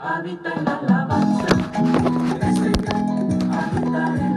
habita en la alabanza. El Señor habita en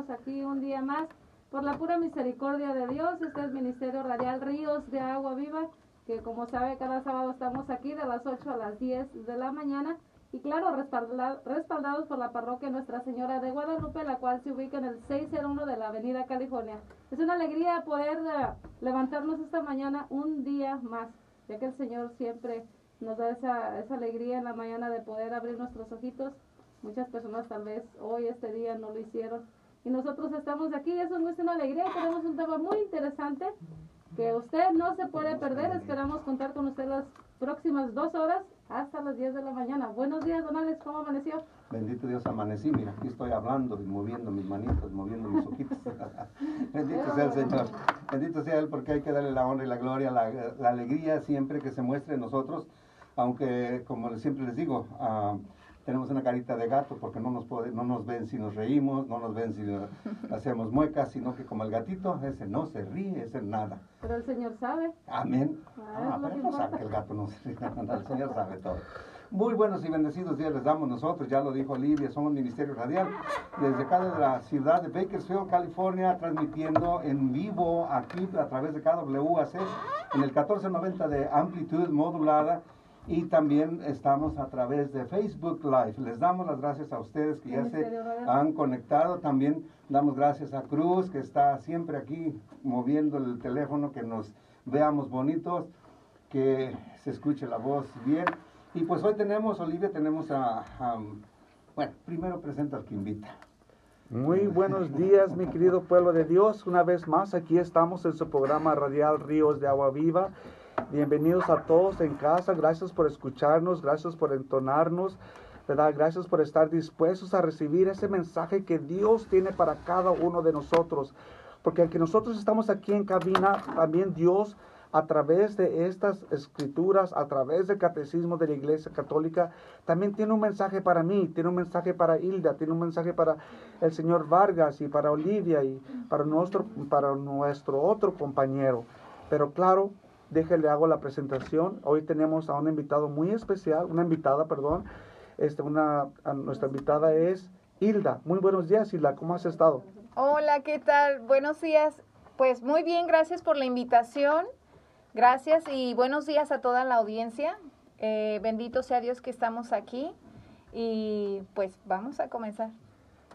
estamos aquí un día más. Por la pura misericordia de Dios, este es Ministerio Radial Ríos de Agua Viva, que como sabe cada sábado estamos aquí de las 8 a las 10 de la mañana. Y claro, respalda- respaldados por la parroquia Nuestra Señora de Guadalupe, la cual se ubica en el 601 de la Avenida California. Es una alegría poder eh, levantarnos esta mañana un día más, ya que el Señor siempre nos da esa, esa alegría en la mañana de poder abrir nuestros ojitos. Muchas personas tal vez hoy, este día, no lo hicieron. Y nosotros estamos aquí, es gusto y una alegría. Tenemos un tema muy interesante que usted no se puede perder. Esperamos contar con usted las próximas dos horas hasta las 10 de la mañana. Buenos días, don Alex, ¿cómo amaneció? Bendito Dios, amanecí, mira, aquí estoy hablando y moviendo mis manitos, moviendo mis ojitos. Bendito sea el Señor. Bendito sea Él porque hay que darle la honra y la gloria, la, la alegría siempre que se muestre en nosotros, aunque como siempre les digo, ah, tenemos una carita de gato porque no nos, puede, no nos ven si nos reímos, no nos ven si hacemos muecas, sino que como el gatito, ese no se ríe, ese nada. Pero el Señor sabe. Amén. Ah, Ah, pero no sabe que el gato no se ríe. El Señor sabe todo. Muy buenos y bendecidos días les damos nosotros, ya lo dijo Olivia, somos Ministerio Radial, desde acá de la ciudad de Bakersfield, California, transmitiendo en vivo aquí a través de KWAC en el 1490 de amplitud modulada y también estamos a través de Facebook Live. Les damos las gracias a ustedes que ya se han conectado. También damos gracias a Cruz, que está siempre aquí moviendo el teléfono, que nos veamos bonitos, que se escuche la voz bien. Y pues hoy tenemos, Olivia, tenemos a, a- bueno, primero presenta al que invita. Muy buenos días, mi querido pueblo de Dios. Una vez más, aquí estamos en su programa radial Ríos de Agua Viva. Bienvenidos a todos en casa. Gracias por escucharnos, gracias por entonarnos. Gracias por estar dispuestos a recibir ese mensaje que Dios tiene para cada uno de nosotros. Porque aunque nosotros estamos aquí en cabina, también Dios a través de estas escrituras, a través del catecismo de la Iglesia Católica, también tiene un mensaje para mí, tiene un mensaje para Hilda, tiene un mensaje para el señor Vargas y para Olivia y para nuestro, para nuestro otro compañero. Pero claro, déjele hago la presentación. Hoy tenemos a un invitado muy especial, una invitada, perdón. Este, una, nuestra invitada es Hilda. Muy buenos días, Hilda. ¿Cómo has estado? Hola, ¿qué tal? Buenos días. Pues muy bien, gracias por la invitación. Gracias y buenos días a toda la audiencia. Eh, bendito sea Dios que estamos aquí y pues vamos a comenzar.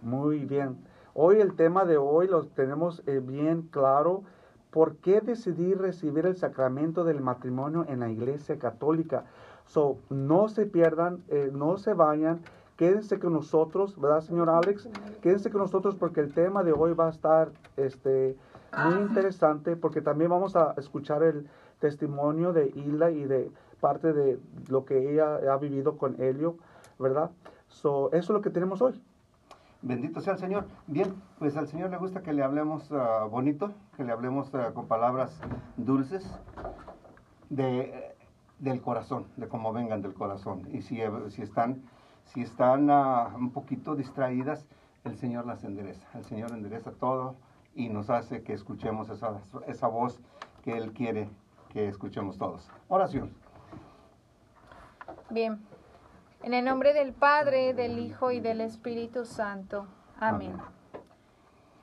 Muy bien. Hoy el tema de hoy lo tenemos eh, bien claro. ¿Por qué decidí recibir el sacramento del matrimonio en la iglesia católica? So, no se pierdan, eh, no se vayan. Quédense con nosotros, ¿verdad, señor Alex? Quédense con nosotros porque el tema de hoy va a estar este, muy interesante porque también vamos a escuchar el testimonio de Hilda y de parte de lo que ella ha vivido con Helio, ¿verdad? So, eso es lo que tenemos hoy. Bendito sea el Señor. Bien, pues al Señor le gusta que le hablemos ah, bonito, que le hablemos ah, con palabras dulces de, del corazón, de cómo vengan del corazón. Y si, eh, si están, si están ah, un poquito distraídas, el Señor las endereza. El Señor endereza todo y nos hace que escuchemos esa, esa voz que Él quiere que escuchemos todos. Oración. Bien. En el nombre del Padre, del Hijo y del Espíritu Santo. Amén. Amén.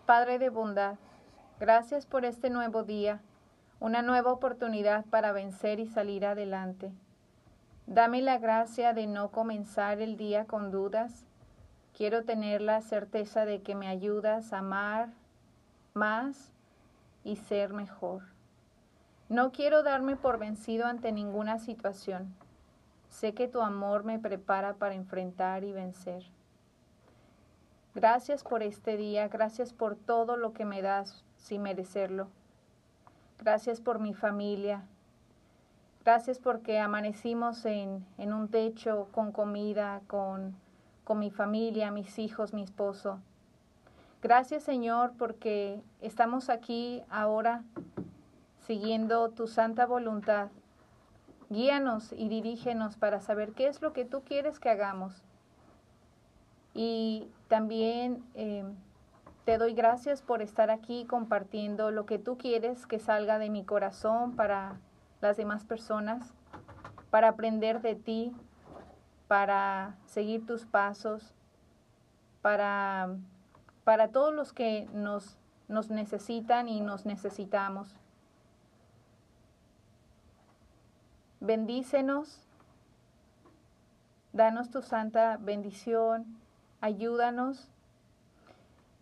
Padre de bondad, gracias por este nuevo día, una nueva oportunidad para vencer y salir adelante. Dame la gracia de no comenzar el día con dudas. Quiero tener la certeza de que me ayudas a amar más y ser mejor. No quiero darme por vencido ante ninguna situación. Sé que tu amor me prepara para enfrentar y vencer. Gracias por este día, gracias por todo lo que me das sin merecerlo. Gracias por mi familia. Gracias porque amanecimos en, en un techo con comida, con, con mi familia, mis hijos, mi esposo. Gracias Señor porque estamos aquí ahora siguiendo tu santa voluntad. Guíanos y dirígenos para saber qué es lo que tú quieres que hagamos. Y también eh, te doy gracias por estar aquí compartiendo lo que tú quieres que salga de mi corazón para las demás personas, para aprender de ti, para seguir tus pasos, para, para todos los que nos, nos necesitan y nos necesitamos. Bendícenos, danos tu santa bendición, ayúdanos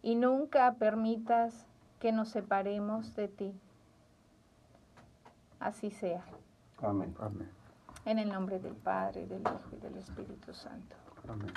y nunca permitas que nos separemos de ti. Así sea. Amén. Amén. En el nombre del Padre, del Hijo y del Espíritu Santo. Amén.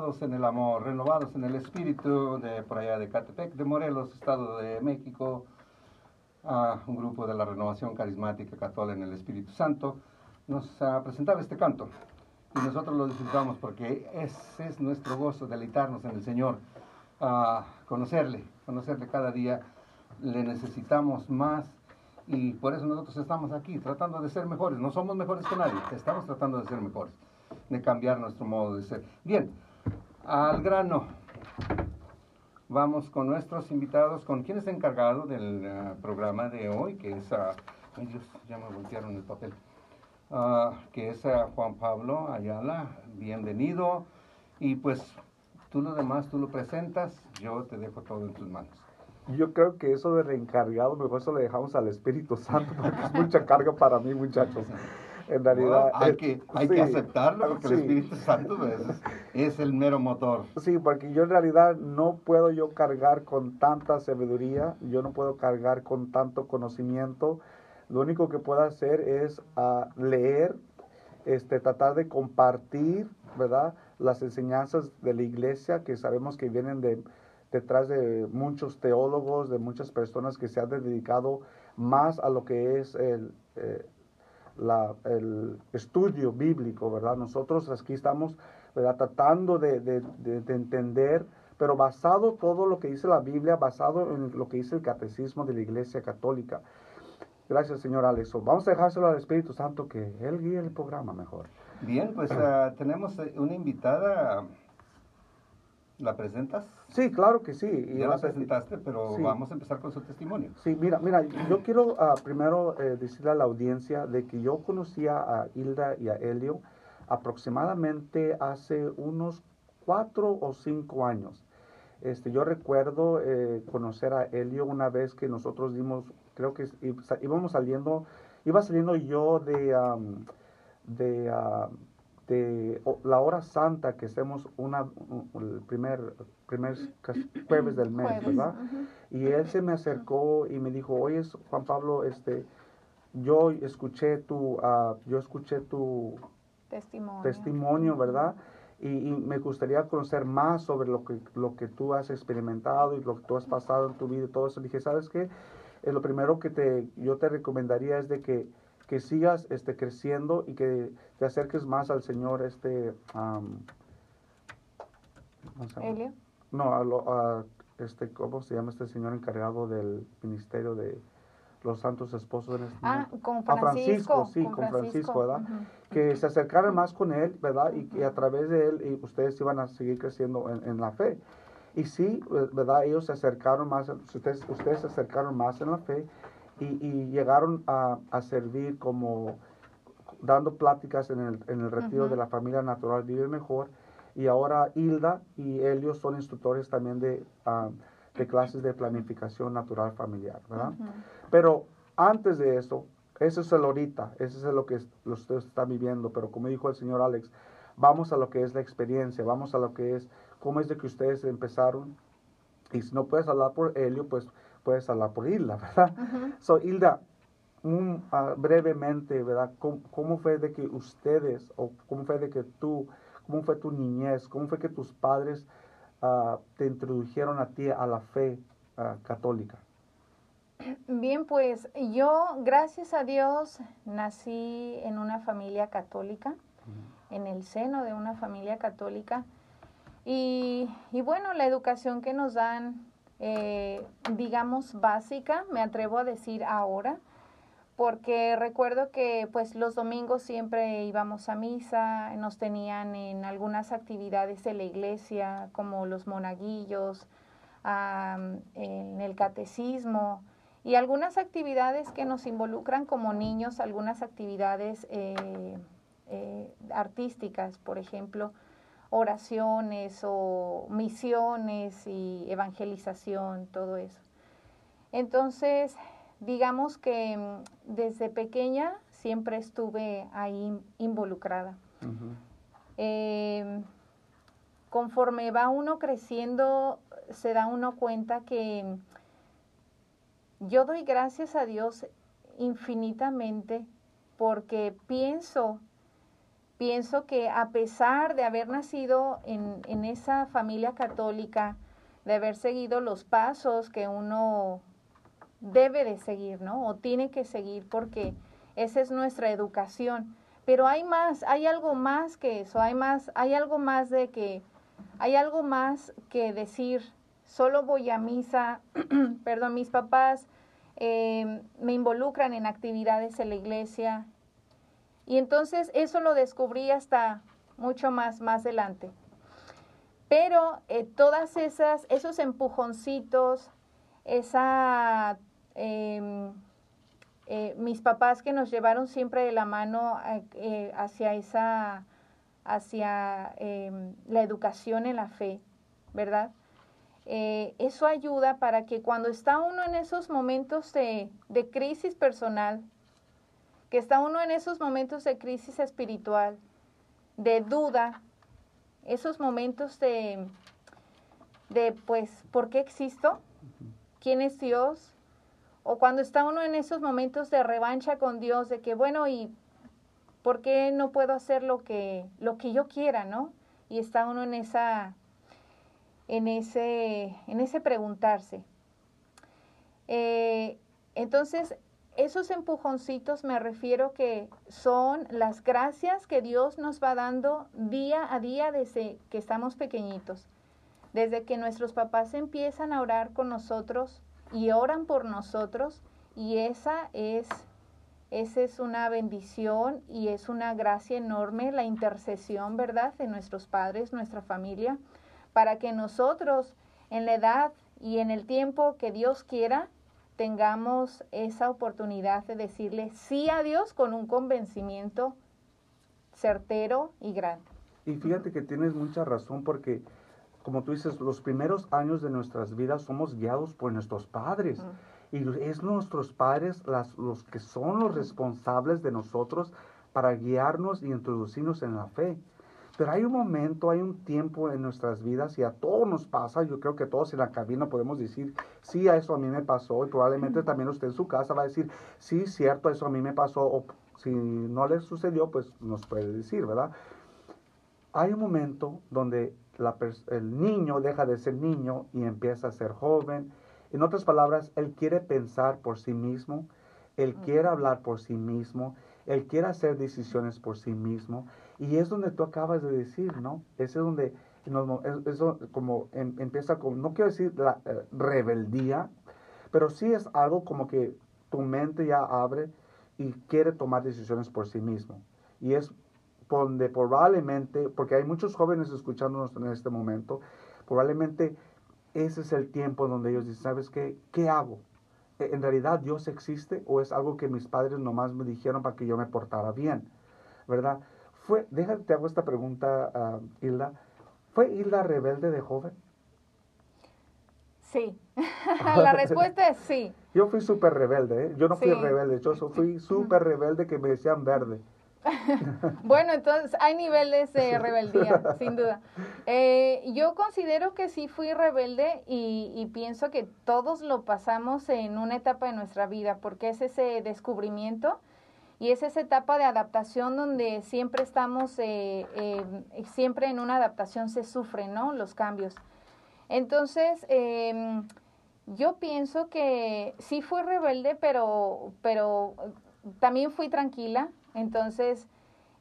Renovados en el amor, renovados en el espíritu de por allá de Catepec, de Morelos, Estado de México, a un grupo de la Renovación Carismática Católica en el Espíritu Santo, nos presentaba este canto. Y nosotros lo disfrutamos porque ese es nuestro gozo, deleitarnos en el Señor, a conocerle, conocerle cada día. Le necesitamos más y por eso nosotros estamos aquí, tratando de ser mejores. No somos mejores que nadie, estamos tratando de ser mejores, de cambiar nuestro modo de ser. Bien, al grano. Vamos con nuestros invitados, con quien es encargado del ah, programa de hoy, que es, ah, ay Dios, ya me voltearon el papel, Ah, que es ah, Juan Pablo Ayala, bienvenido, y pues tú lo demás, tú lo presentas, yo te dejo todo en tus manos. Yo creo que eso de reencargado, mejor eso le dejamos al Espíritu Santo, porque es mucha carga para mí, muchachos. En realidad. hay que, hay sí, que aceptarlo, porque el sí. Espíritu Santo es, es el mero motor. Sí, porque yo en realidad no puedo yo cargar con tanta sabiduría, yo no puedo cargar con tanto conocimiento. Lo único que puedo hacer es ah, leer, este, tratar de compartir, ¿verdad? Las enseñanzas de la iglesia que sabemos que vienen de, detrás de muchos teólogos, de muchas personas que se han dedicado más a lo que es el, eh, la- el estudio bíblico, ¿verdad? Nosotros aquí estamos ¿verdad? tratando de, de- de- de entender, pero basado todo lo que dice la Biblia, basado en lo que dice el catecismo de la Iglesia Católica. Gracias, señor Alex. Vamos a dejárselo al Espíritu Santo que Él guíe el programa mejor. Bien, pues ah, tenemos eh, una invitada, ¿la presentas? Sí, claro que sí. Y Ya la presentaste, pero Sí. vamos a empezar con su testimonio. Sí, mira, mira, yo quiero ah, primero eh, decirle a la audiencia de que yo conocía a Hilda y a Helio aproximadamente hace unos cuatro o cinco años. Este, yo recuerdo eh, conocer a Helio una vez que nosotros dimos, creo que íbamos saliendo, iba saliendo yo de, am, de, ah, o- la hora santa que hacemos una, un- el primer, primer jueves del mes, Jueves, ¿verdad? ujú. Y él se me acercó y me dijo, oye, Juan Pablo, este, yo escuché tu, ah, yo escuché tu Testimonio. testimonio, ¿verdad? Y, y me gustaría conocer más sobre lo que, lo que tú has experimentado y lo que tú has pasado en tu vida y todo eso. dije, ¿sabes qué? Eh, lo primero que te, yo te recomendaría es de que, que sigas este, creciendo y que te acerques más al Señor, este, am, ¿cómo se llama? Elio. No, a lo- a, este, ¿cómo se llama este señor encargado del ministerio de los santos esposos? En este Ah, momento? con A Francisco. sí, con Francisco, ¿verdad? Que se acercaran más con él, ¿verdad? Y que a través de él y ustedes iban a seguir creciendo en, en la fe. Y sí, ¿verdad? Ellos se acercaron más, ustedes, ustedes se acercaron más en la fe y, y llegaron a, a servir como dando pláticas en el, en el retiro Ujú. de la familia natural Vive Mejor. Y ahora Hilda y Elio son instructores también de, ah, de clases de planificación natural familiar, ¿verdad? Ujú. Pero antes de eso, eso es el ahorita, eso es lo que ustedes están viviendo, pero como dijo el señor Alex, vamos a lo que es la experiencia, vamos a lo que es, cómo es de que ustedes empezaron, y si no puedes hablar por Helio, pues puedes hablar por Hilda, ¿verdad? Ujú. So, Hilda, un, ah, brevemente, ¿verdad? ¿Cómo, cómo fue de que ustedes, o cómo fue de que tú, cómo fue tu niñez, cómo fue que tus padres ah, te introdujeron a ti a la fe ah, católica? Bien, pues yo, gracias a Dios, nací en una familia católica, en el seno de una familia católica. Y, y bueno, la educación que nos dan, eh, digamos, básica, me atrevo a decir ahora, porque recuerdo que pues los domingos siempre íbamos a misa, nos tenían en algunas actividades de la iglesia, como los monaguillos, en el catecismo y algunas actividades que nos involucran como niños, algunas actividades eh, eh, artísticas, por ejemplo, oraciones o misiones y evangelización, todo eso. Entonces, digamos que desde pequeña siempre estuve ahí involucrada. Eh, conforme va uno creciendo, se da uno cuenta que yo doy gracias a Dios infinitamente porque pienso, pienso que a pesar de haber nacido en, en esa familia católica, de haber seguido los pasos que uno debe de seguir, ¿no? O tiene que seguir porque esa es nuestra educación. Pero hay más, hay algo más que eso, hay más, hay algo más de que, hay algo más que decir, solo voy a misa, perdón, mis papás eh, me involucran en actividades en la iglesia. Y entonces eso lo descubrí hasta mucho más, más adelante. Pero eh, todas esas, esos empujoncitos, esa, eh, eh, mis papás que nos llevaron siempre de la mano eh, hacia esa, hacia em, la educación en la fe, ¿verdad? Eh, eso ayuda para que cuando está uno en esos momentos de, de crisis personal, que está uno en esos momentos de crisis espiritual, de duda, esos momentos de, de pues, ¿por qué existo? ¿Quién es Dios? O cuando está uno en esos momentos de revancha con Dios, de que, bueno, ¿y por qué no puedo hacer lo que, lo que yo quiera, no? Y está uno en esa, en ese, en ese preguntarse. Eh, entonces, esos empujoncitos me refiero que son las gracias que Dios nos va dando día a día desde que estamos pequeñitos. Desde que nuestros papás empiezan a orar con nosotros y oran por nosotros y esa es esa es una bendición y es una gracia enorme la intercesión, ¿verdad?, de nuestros padres, nuestra familia, para que nosotros en la edad y en el tiempo que Dios quiera tengamos esa oportunidad de decirle sí a Dios con un convencimiento certero y grande. Y fíjate que tienes mucha razón porque, como tú dices, los primeros años de nuestras vidas somos guiados por nuestros padres. Mm. Y es nuestros padres las, los que son los responsables de nosotros para guiarnos y introducirnos en la fe. Pero hay un momento, hay un tiempo en nuestras vidas y a todos nos pasa, yo creo que todos en la cabina podemos decir, sí, a eso a mí me pasó y probablemente también usted en su casa va a decir, sí, cierto, eso a mí me pasó o si no le sucedió, pues nos puede decir, ¿verdad? Hay un momento donde la el niño deja de ser niño y empieza a ser joven. En otras palabras, él quiere pensar por sí mismo, él quiere hablar por sí mismo, él quiere hacer decisiones por sí mismo. Y es donde tú acabas de decir, ¿no? Ese es donde eso como em- empieza con, no quiero decir la eh, rebeldía, pero sí es algo como que tu mente ya abre y quiere tomar decisiones por sí mismo. Y es probablemente, porque hay muchos jóvenes escuchándonos en este momento, probablemente ese es el tiempo donde ellos dicen, ¿sabes qué? ¿Qué hago? ¿E- ¿En realidad Dios existe o es algo que mis padres nomás me dijeron para que yo me portara bien? ¿Verdad? Fue, déjate, te hago esta pregunta, ah, Hilda. ¿Fue Hilda rebelde de joven? Sí, la respuesta es sí. Yo fui súper rebelde, ¿eh? Yo no fui Sí. rebelde, yo fui súper rebelde que me decían verde. Bueno, entonces hay niveles de rebeldía, sin duda. Eh, yo considero que sí fui rebelde y, y pienso que todos lo pasamos en una etapa de nuestra vida, porque es ese descubrimiento y es esa etapa de adaptación donde siempre estamos, eh, eh, siempre en una adaptación se sufren, ¿no? Los cambios. Entonces, em, yo pienso que sí fui rebelde, pero, pero también fui tranquila. Entonces,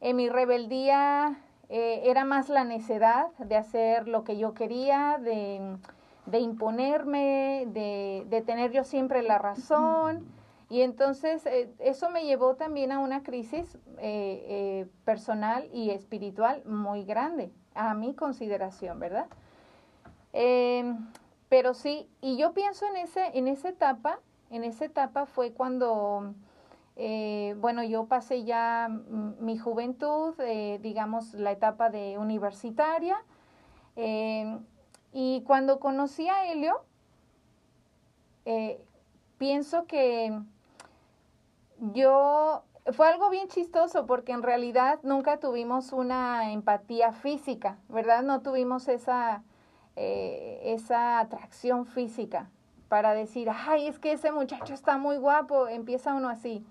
en mi rebeldía eh, era más la necedad de hacer lo que yo quería, de, de imponerme, de, de tener yo siempre la razón. Y entonces eh, eso me llevó también a una crisis eh, personal y espiritual muy grande, a mi consideración, ¿verdad? Eh, pero sí, y yo pienso en, ese, en esa etapa, en esa etapa fue cuando, eh, bueno, yo pasé ya mi juventud, eh, digamos, la etapa de universitaria, eh, y cuando conocí a Helio, eh, pienso que yo fue algo bien chistoso porque en realidad nunca tuvimos una empatía física, ¿verdad? No tuvimos esa, esa atracción física para decir, ay, es que ese muchacho está muy guapo, empieza uno así,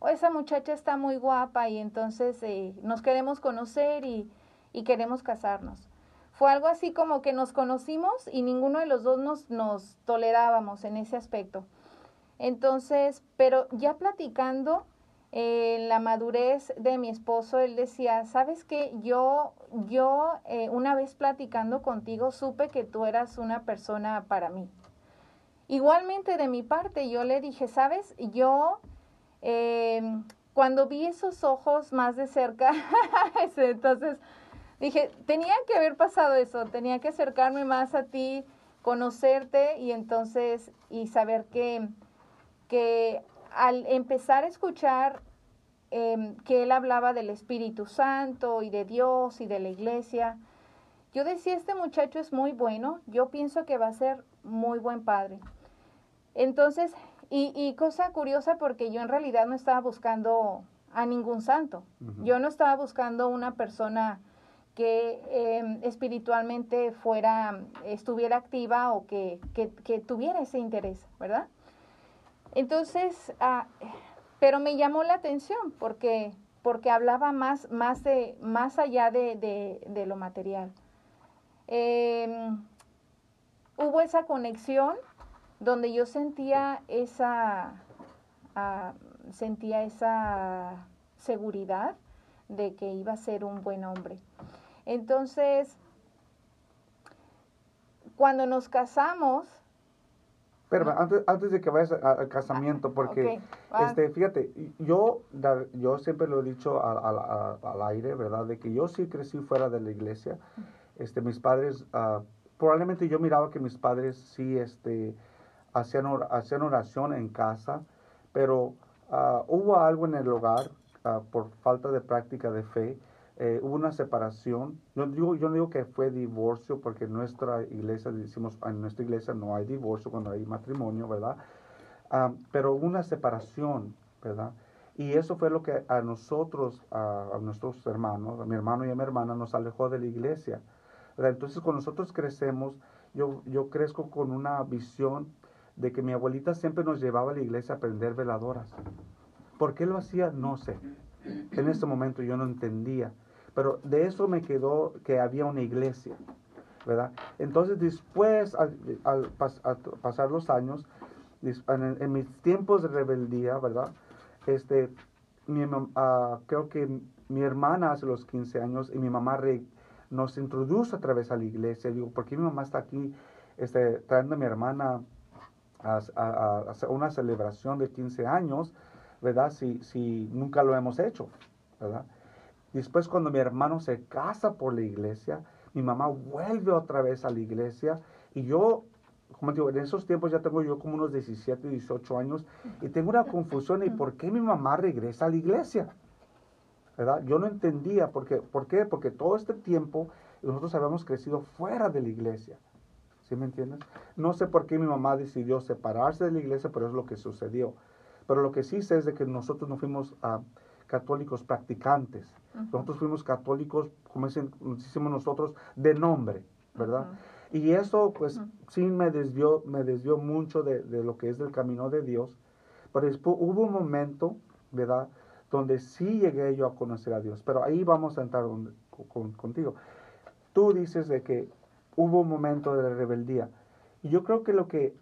o esa muchacha está muy guapa y entonces eh, nos queremos conocer y, y queremos casarnos. Fue algo así como que nos conocimos y ninguno de los dos nos, nos tolerábamos en ese aspecto. Entonces, pero ya platicando, en la madurez de mi esposo, él decía, ¿sabes qué? Yo, yo eh, una vez platicando contigo supe que tú eras una persona para mí. Igualmente de mi parte, yo le dije, ¿sabes? Yo, em, cuando vi esos ojos más de cerca, entonces dije, tenía que haber pasado eso, tenía que acercarme más a ti, conocerte y entonces, y saber que, que al empezar a escuchar em, que él hablaba del Espíritu Santo y de Dios y de la iglesia, yo decía, este muchacho es muy bueno, yo pienso que va a ser muy buen padre. Entonces, y, y cosa curiosa porque yo en realidad no estaba buscando a ningún santo, yo no estaba buscando una persona que em, espiritualmente fuera, estuviera activa o que, que, que tuviera ese interés, ¿verdad? Entonces, ah, pero me llamó la atención porque, porque hablaba más, más, de, más allá de, de, de lo material. Em, hubo esa conexión donde yo sentía esa, ah, sentía esa seguridad de que iba a ser un buen hombre. Entonces, cuando nos casamos, Pero antes, antes de que vayas al casamiento, porque ok, ah, este, fíjate, yo, yo siempre lo he dicho al, al- al aire, ¿verdad? De que yo sí crecí fuera de la iglesia. Este, mis padres, ah, probablemente yo miraba que mis padres sí este, hacían, or- hacían oración en casa, pero ah, hubo algo en el hogar ah, por falta de práctica de fe. eh, hubo una separación. Yo, digo, yo no digo que fue divorcio, porque en nuestra iglesia decimos, en nuestra iglesia no hay divorcio cuando hay matrimonio, ¿verdad? Ah, pero hubo una separación, ¿verdad? Y eso fue lo que a nosotros, a, a nuestros hermanos, a mi hermano y a mi hermana, nos alejó de la iglesia. ¿verdad? Entonces, cuando nosotros crecemos, yo, yo crezco con una visión de que mi abuelita siempre nos llevaba a la iglesia a prender veladoras. ¿Por qué lo hacía? No sé. En ese momento yo no entendía. Pero de eso me quedó que había una iglesia, ¿verdad? Entonces después, al, pasar los años, en, mis tiempos de rebeldía, ¿verdad? Este, ah, creo que mi hermana hace los 15 años y mi mamá re- nos introduce a través a la iglesia. Digo, ¿por qué mi mamá está aquí este, trayendo a mi hermana a, una celebración de 15 años, ¿verdad? Si, si nunca lo hemos hecho, ¿verdad? Después cuando mi hermano se casa por la iglesia, mi mamá vuelve otra vez a la iglesia y yo, como digo, en esos tiempos ya tengo yo como unos 17, 18 años y tengo una confusión y por qué mi mamá regresa a la iglesia. ¿Verdad? Yo no entendía por. ¿Por qué? Porque todo este tiempo nosotros habíamos crecido fuera de la iglesia. ¿Sí me entiendes? No sé por qué mi mamá decidió separarse de la iglesia, pero es lo que sucedió. Pero lo que sí sé es de que nosotros no fuimos ah, católicos practicantes. Nosotros fuimos católicos, como decimos nosotros, de nombre, ¿verdad? Y eso, pues, Ujú. sí me desvió, me desvió mucho de, de lo que es del camino de Dios. Pero después hubo un momento, ¿verdad? Donde sí llegué yo a conocer a Dios. Pero ahí vamos a entrar donde- con- contigo. Tú dices de que hubo un momento de rebeldía. Y yo creo que lo que,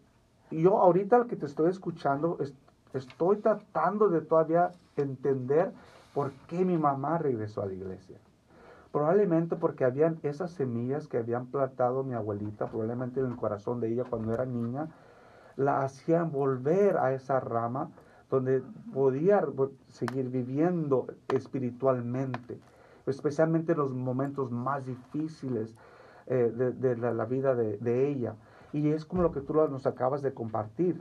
yo ahorita lo que te estoy escuchando, es- estoy tratando de todavía entender por qué mi mamá regresó a la iglesia. Probablemente porque habían esas semillas que habían plantado mi abuelita, probablemente en el corazón de ella cuando era niña, la hacían volver a esa rama donde podía seguir viviendo espiritualmente, especialmente en los momentos más difíciles eh, de, de la, la vida de, de ella. Y es como lo que tú nos acabas de compartir.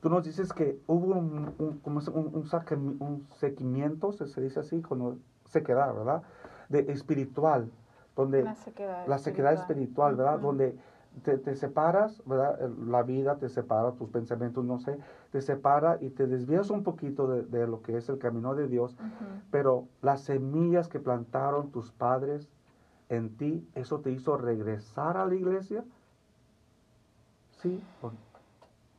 Tú nos dices que hubo un, un, un, un saque- un seguimiento, se, se dice así, cuando sequedad, ¿verdad? De espiritual, donde La sequedad la sequedad espiritual, ¿verdad? Ujú. Donde te, te separas, ¿verdad? La vida te separa, tus pensamientos, no sé, te separa y te desvías un poquito de, de lo que es el camino de Dios, pero las semillas que plantaron tus padres en ti, ¿eso te hizo regresar a la iglesia? Sí, o-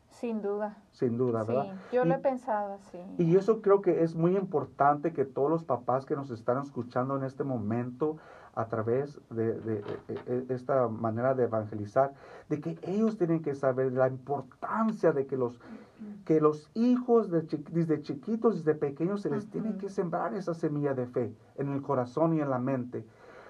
Sin duda. sin duda, Sí, ¿verdad? yo lo Y- he pensado así. Y eso creo que es muy importante que todos los papás que nos están escuchando en este momento a través de, de- de- de esta manera de evangelizar, de que ellos tienen que saber la importancia de que los, que los hijos desde chiquitos, desde pequeños, se les tiene Ujú. que sembrar esa semilla de fe en el corazón y en la mente.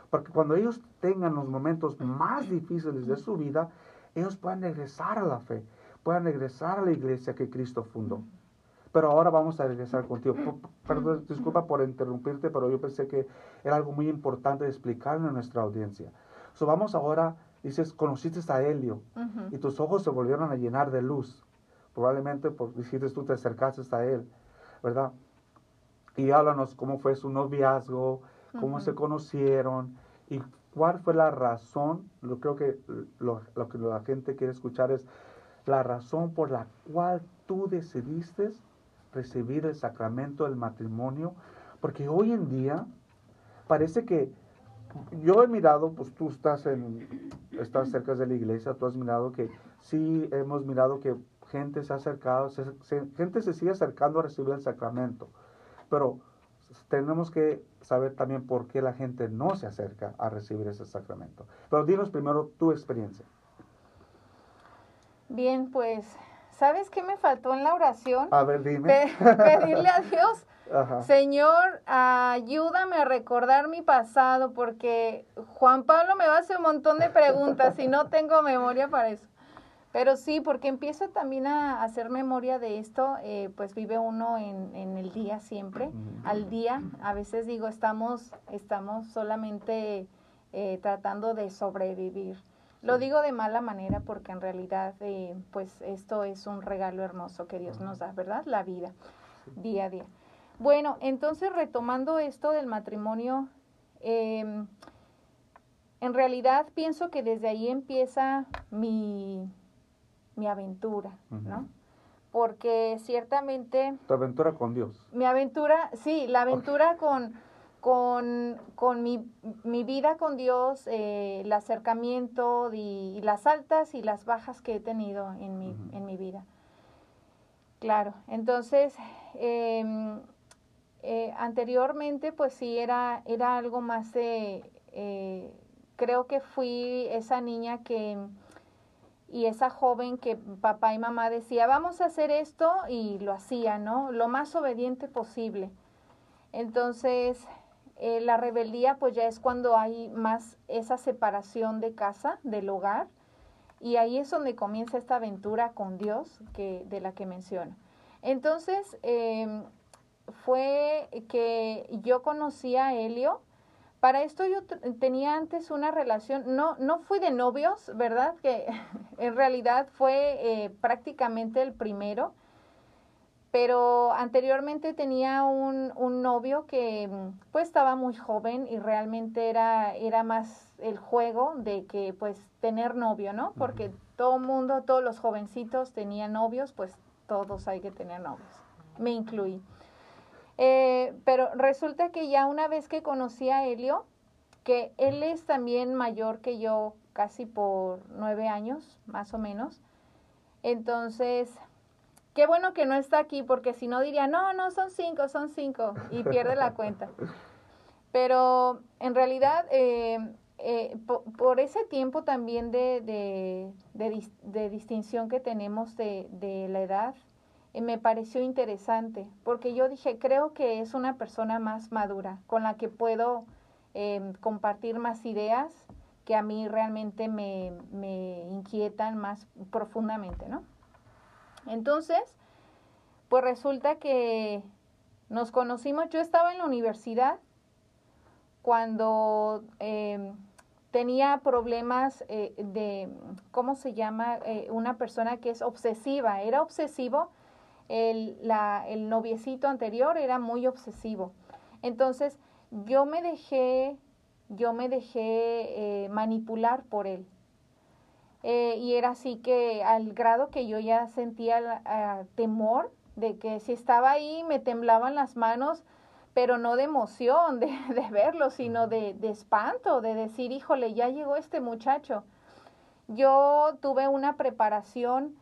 Porque cuando ellos tengan los momentos más difíciles de su vida, ellos puedan regresar a la fe, puedan regresar a la iglesia que Cristo fundó. Pero ahora vamos a regresar contigo. Perdón, disculpa por interrumpirte, pero yo pensé que era algo muy importante de explicarle a nuestra audiencia. So, vamos ahora, dices, conociste a Helio Ujú. y tus ojos se volvieron a llenar de luz. Probablemente, por dijiste tú, te acercaste a él, ¿verdad? Y háblanos cómo fue su noviazgo, cómo Ujú. se conocieron y cuál fue la razón. Yo creo que lo, lo que la gente quiere escuchar es la razón por la cual tú decidiste recibir el sacramento del matrimonio. Porque hoy en día parece que yo he mirado, pues tú estás en, estás cerca de la iglesia, tú has mirado que sí hemos mirado que gente se ha acercado, se- se- gente se sigue acercando a recibir el sacramento, pero tenemos que saber también por qué la gente no se acerca a recibir ese sacramento. Pero dinos primero tu experiencia. Bien, pues, ¿sabes qué me faltó en la oración? A ver, dime. Pe- pedirle a Dios, Ajá. Señor, ayúdame a recordar mi pasado, porque Juan Pablo me va a hacer un montón de preguntas y no tengo memoria para eso. Pero sí, porque empiezo también a hacer memoria de esto, eh, pues vive uno en, en el día siempre, al día. A veces digo, estamos, estamos solamente eh, tratando de sobrevivir. Lo digo de mala manera porque en realidad, eh, pues esto es un regalo hermoso que Dios nos da, ¿verdad? La vida, día a día. Bueno, entonces retomando esto del matrimonio, em, en realidad pienso que desde ahí empieza mi, mi aventura, ¿no? Porque ciertamente Tu aventura con Dios. mi aventura, sí, la aventura con, con, con mi, mi vida con Dios, eh, el acercamiento y, y las altas y las bajas que he tenido en mi, en mi vida. Claro, entonces, em, eh, anteriormente pues sí era, era algo más de, eh, creo que fui esa niña que y esa joven que papá y mamá decía, vamos a hacer esto y lo hacía, ¿no? Lo más obediente posible. Entonces, eh, la rebeldía pues ya es cuando hay más esa separación de casa, del hogar, y ahí es donde comienza esta aventura con Dios que, de la que menciono. Entonces, em, fue que yo conocí a Helio. Para esto yo tenía antes una relación, no, no fui de novios, ¿verdad? Que en realidad fue eh, prácticamente el primero, pero anteriormente tenía un, un novio que pues estaba muy joven y realmente era, era más el juego de que pues tener novio, ¿no? Porque todo el mundo, todos los jovencitos tenían novios, pues todos hay que tener novios. Me incluí. Eh, pero resulta que ya una vez que conocí a Helio, que él es también mayor que yo, casi por nueve años, más o menos. Entonces, qué bueno que no está aquí, porque si no diría, no, no, son cinco, son cinco, y pierde la cuenta. Pero en realidad, eh, eh, po- por, ese tiempo también de, de, de dis- de distinción que tenemos de la edad, me pareció interesante, porque yo dije, creo que es una persona más madura, con la que puedo eh, compartir más ideas que a mí realmente me, me inquietan más profundamente, ¿no? Entonces, pues resulta que nos conocimos, yo estaba en la universidad cuando eh, tenía problemas eh, de, ¿cómo se llama? Eh, una persona que es obsesiva, era obsesivo, el, la, el noviecito anterior era muy obsesivo. Entonces, yo me dejé, yo me dejé eh, manipular por él. eh, y era así que al grado que yo ya sentía ah, temor de que si estaba ahí me temblaban las manos, pero no de emoción de, de verlo, sino de, de espanto, de decir, híjole, ya llegó este muchacho. Yo tuve una preparación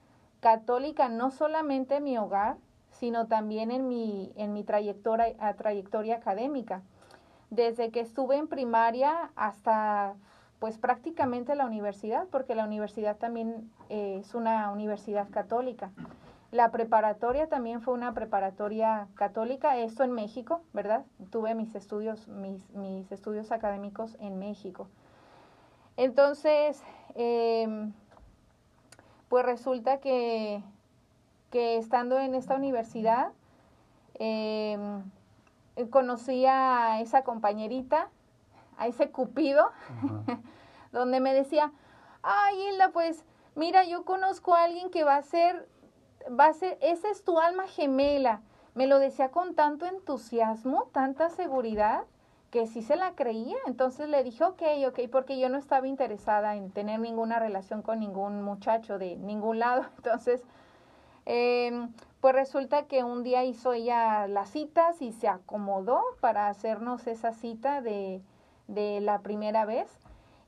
católica no solamente en mi hogar, sino también en mi, en mi trayectoria, trayectoria académica. Desde que estuve en primaria hasta pues prácticamente la universidad, porque la universidad también eh, es una universidad católica. La preparatoria también fue una preparatoria católica, esto en México, ¿verdad? Tuve mis estudios, mis, mis estudios académicos en México. Entonces, em, pues resulta que, que estando en esta universidad, em, conocí a esa compañerita, a ese cupido, donde me decía, ay Hilda, pues mira, yo conozco a alguien que va a ser, va a ser, esa es tu alma gemela. Me lo decía con tanto entusiasmo, tanta seguridad, que sí se la creía. Entonces le dije, ok, ok, porque yo no estaba interesada en tener ninguna relación con ningún muchacho de ningún lado. Entonces, eh, pues resulta que un día hizo ella las citas y se acomodó para hacernos esa cita de, de la primera vez.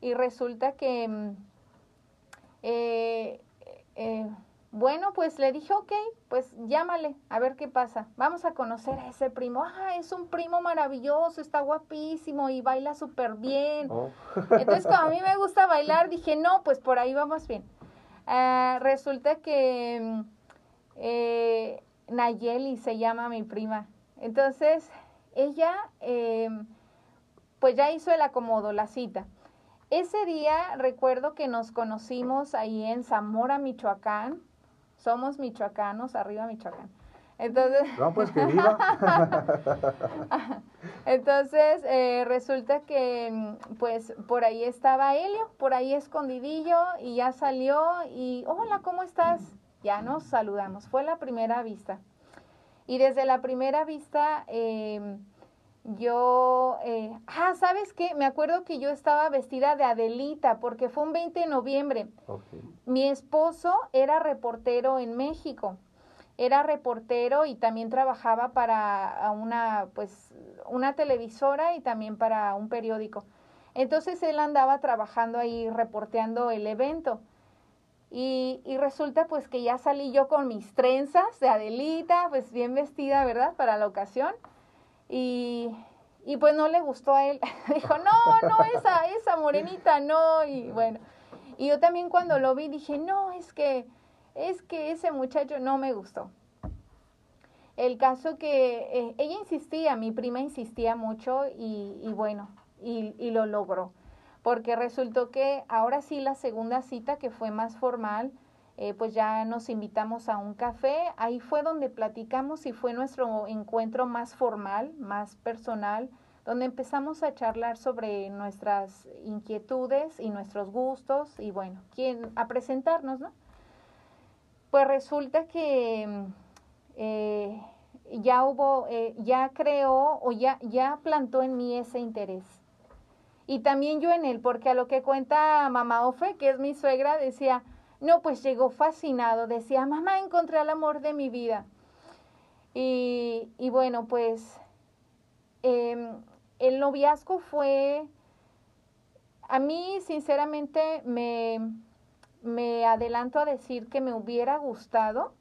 Y resulta que, mm, eh, eh, bueno, pues le dije, ok, pues llámale, a ver qué pasa. Vamos a conocer a ese primo. Ah, es un primo maravilloso, está guapísimo y baila súper bien. Oh. Entonces, como a mí me gusta bailar, dije, no, pues por ahí vamos bien. Ah, resulta que mm, eh, Nayeli se llama mi prima. Entonces, ella, eh, pues ya hizo el acomodo, la cita. Ese día recuerdo que nos conocimos ahí en Zamora, Michoacán. Somos michoacanos, arriba Michoacán. Entonces, No, pues que viva. entonces eh, resulta que mm, pues por ahí estaba Helio, por ahí escondidillo y ya salió y hola, ¿cómo estás? Ya nos saludamos, fue la primera vista. Y desde la primera vista eh, yo, eh, ah, ¿sabes qué? Me acuerdo que yo estaba vestida de Adelita porque fue un 20 de noviembre. Ok. Mi esposo era reportero en México. Era reportero y también trabajaba para una, pues, una televisora y también para un periódico. Entonces él andaba trabajando ahí reporteando el evento. Y, y resulta pues que ya salí yo con mis trenzas de Adelita, pues bien vestida, ¿verdad? Para la ocasión. Y, y pues no le gustó a él. Dijo, no, no, esa, esa morenita, no. Y bueno, y yo también cuando lo vi dije, no, es que, es que ese muchacho no me gustó. El caso que eh, ella insistía, mi prima insistía mucho y, y bueno, y, y lo logró. Porque resultó que ahora sí la segunda cita que fue más formal, eh, pues ya nos invitamos a un café. Ahí fue donde platicamos y fue nuestro encuentro más formal, más personal, donde empezamos a charlar sobre nuestras inquietudes y nuestros gustos y bueno, quién, a presentarnos, ¿no? Pues resulta que eh, ya hubo, eh, ya creó o ya, ya plantó en mí ese interés. Y también yo en él, porque a lo que cuenta mamá Ofe, que es mi suegra, decía, no, pues llegó fascinado, decía, mamá, encontré el amor de mi vida. Y, y bueno, pues em, el noviazgo fue, a mí sinceramente me, me adelanto a decir que me hubiera gustado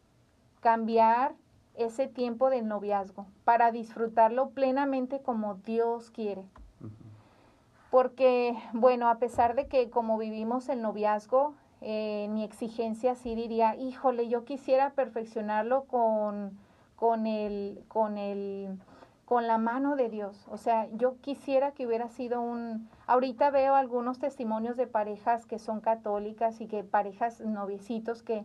cambiar ese tiempo del noviazgo para disfrutarlo plenamente como Dios quiere. Porque, bueno, a pesar de que como vivimos el noviazgo, eh, mi exigencia sí diría, híjole, yo quisiera perfeccionarlo con, con, el, con, el, con la mano de Dios. O sea, yo quisiera que hubiera sido un... Ahorita veo algunos testimonios de parejas que son católicas y que parejas noviecitos que,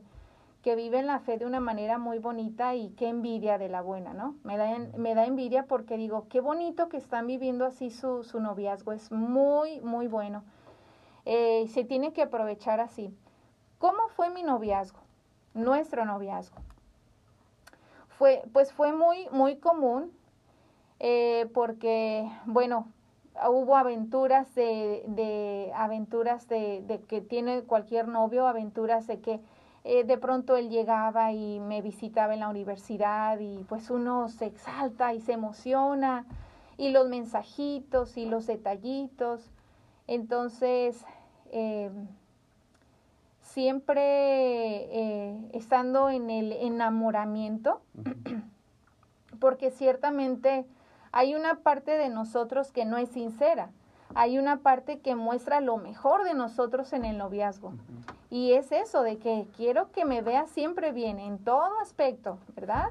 que viven la fe de una manera muy bonita y qué envidia de la buena, ¿no? Me da, me da envidia porque digo, qué bonito que están viviendo así su, su noviazgo, es muy, muy bueno. Eh, se tiene que aprovechar así. ¿Cómo fue mi noviazgo? Nuestro noviazgo. Fue, pues fue muy, muy común eh, porque, bueno, hubo aventuras de, de aventuras de, que tiene cualquier novio, aventuras de que eh, de pronto él llegaba y me visitaba en la universidad y pues uno se exalta y se emociona y los mensajitos y los detallitos. Entonces, eh, siempre eh, estando en el enamoramiento, porque ciertamente hay una parte de nosotros que no es sincera, hay una parte que muestra lo mejor de nosotros en el noviazgo. Y es eso, de que quiero que me vea siempre bien, en todo aspecto, ¿verdad?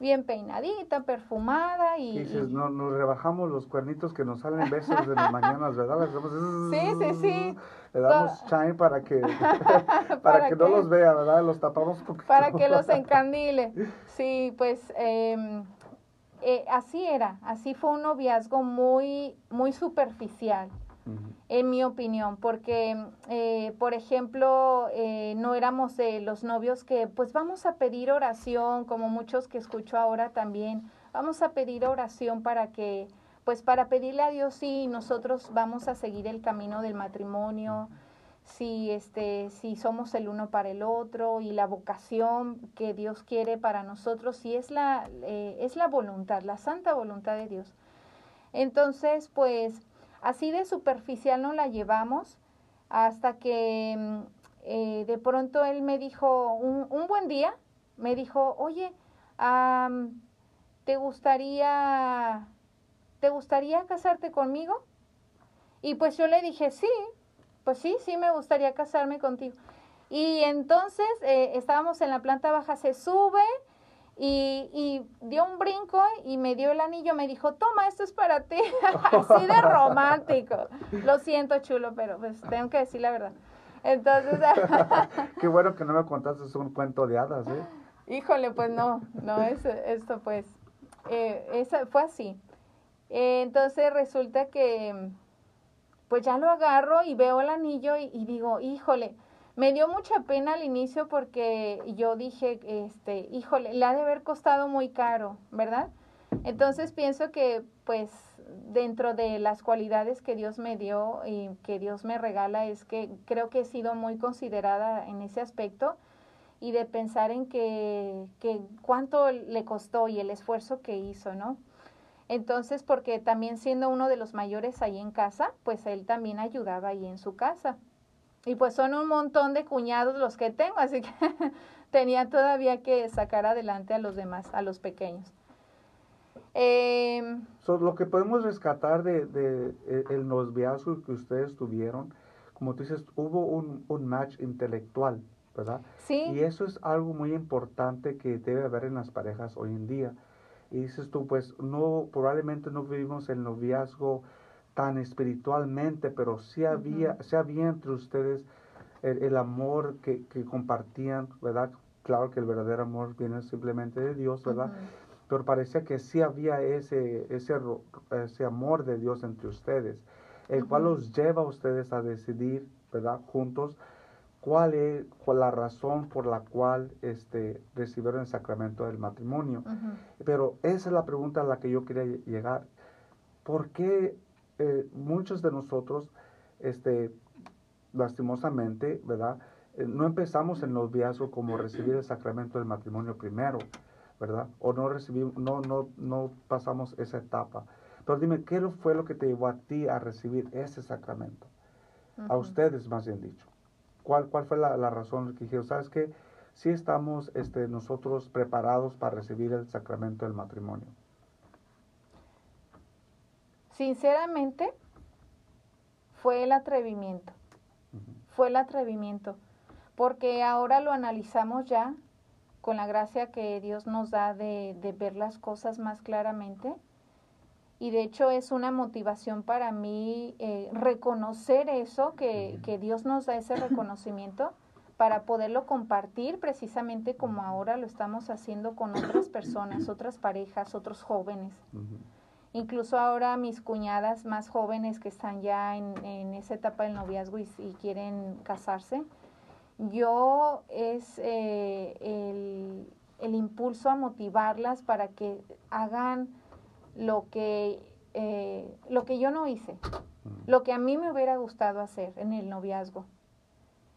Bien peinadita, perfumada y... Y dices, y- no, nos rebajamos los cuernitos que nos salen besos de las mañanas, ¿verdad? Hacemos Sí, sí, sí. Le damos shine para que, para, ¿Para que no los vea, ¿verdad? Los tapamos poquito. para que los encandile. Sí, pues em, eh, así era, así fue un noviazgo muy, muy superficial, En mi opinión, porque, eh, por ejemplo, eh, no éramos de los novios que, pues vamos a pedir oración, como muchos que escucho ahora también, vamos a pedir oración para que, pues para pedirle a Dios si nosotros vamos a seguir el camino del matrimonio, si este si somos el uno para el otro y la vocación que Dios quiere para nosotros si es la eh, es la voluntad la santa voluntad de Dios. Entonces pues así de superficial no la llevamos hasta que mm, eh, de pronto él me dijo un, un buen día me dijo oye te gustaría te gustaría casarte conmigo y pues yo le dije sí pues sí, sí me gustaría casarme contigo. Y entonces eh, estábamos en la planta baja, se sube y, y dio un brinco y me dio el anillo, me dijo, toma, esto es para ti, así de romántico. Lo siento, chulo, pero pues tengo que decir la verdad. Entonces, Qué bueno que no me contaste un cuento de hadas, ¿eh? híjole, pues no, no, es, esto pues, eh, esa, fue así. Eh, entonces resulta que pues ya lo agarro y veo el anillo y, y digo, híjole, me dio mucha pena al inicio porque yo dije, este, híjole, le ha de haber costado muy caro, ¿verdad? Entonces pienso que pues dentro de las cualidades que Dios me dio y que Dios me regala es que creo que he sido muy considerada en ese aspecto y de pensar en que, que cuánto le costó y el esfuerzo que hizo, ¿no? Entonces, porque también siendo uno de los mayores ahí en casa, pues él también ayudaba ahí en su casa. Y pues son un montón de cuñados los que tengo, así que tenía todavía que sacar adelante a los demás, a los pequeños. Eh, So, lo que podemos rescatar de, de, eh, el noviazgo que ustedes tuvieron, como tú dices, hubo un, un match intelectual, ¿verdad? sí, Y eso es algo muy importante que debe haber en las parejas hoy en día. Y dices tú, pues no, probablemente no vivimos el noviazgo tan espiritualmente, pero sí había, sí había entre ustedes el, el amor que, que compartían, ¿verdad? Claro que el verdadero amor viene simplemente de Dios, ¿verdad? Pero parecía que sí había ese, ese, ese amor de Dios entre ustedes, el cual los lleva a ustedes a decidir, ¿verdad? Juntos, cuál es cuál la razón por la cual este, recibieron el sacramento del matrimonio. Pero esa es la pregunta a la que yo quería lle- llegar. ¿Por qué eh, muchos de nosotros, este, lastimosamente, ¿verdad? Eh, no empezamos el noviazgo como recibir el sacramento del matrimonio primero, ¿verdad? O no recibimos, no, no, no pasamos esa etapa. Pero dime, ¿qué fue lo que te llevó a ti a recibir ese sacramento? A ustedes, más bien dicho. ¿Cuál, cuál fue la, la razón que dijeron, sabes qué? Sí estamos este, nosotros preparados para recibir el sacramento del matrimonio. Sinceramente, fue el atrevimiento. Fue el atrevimiento, porque ahora lo analizamos ya con la gracia que Dios nos da de, de ver las cosas más claramente. Y de hecho es una motivación para mí eh, reconocer eso, que, que Dios nos da ese reconocimiento para poderlo compartir precisamente como ahora lo estamos haciendo con otras personas, otras parejas, otros jóvenes. Incluso ahora mis cuñadas más jóvenes que están ya en, en esa etapa del noviazgo y, y quieren casarse, yo es eh, el, el impulso a motivarlas para que hagan lo que eh, lo que yo no hice, Mm. lo que a mí me hubiera gustado hacer en el noviazgo.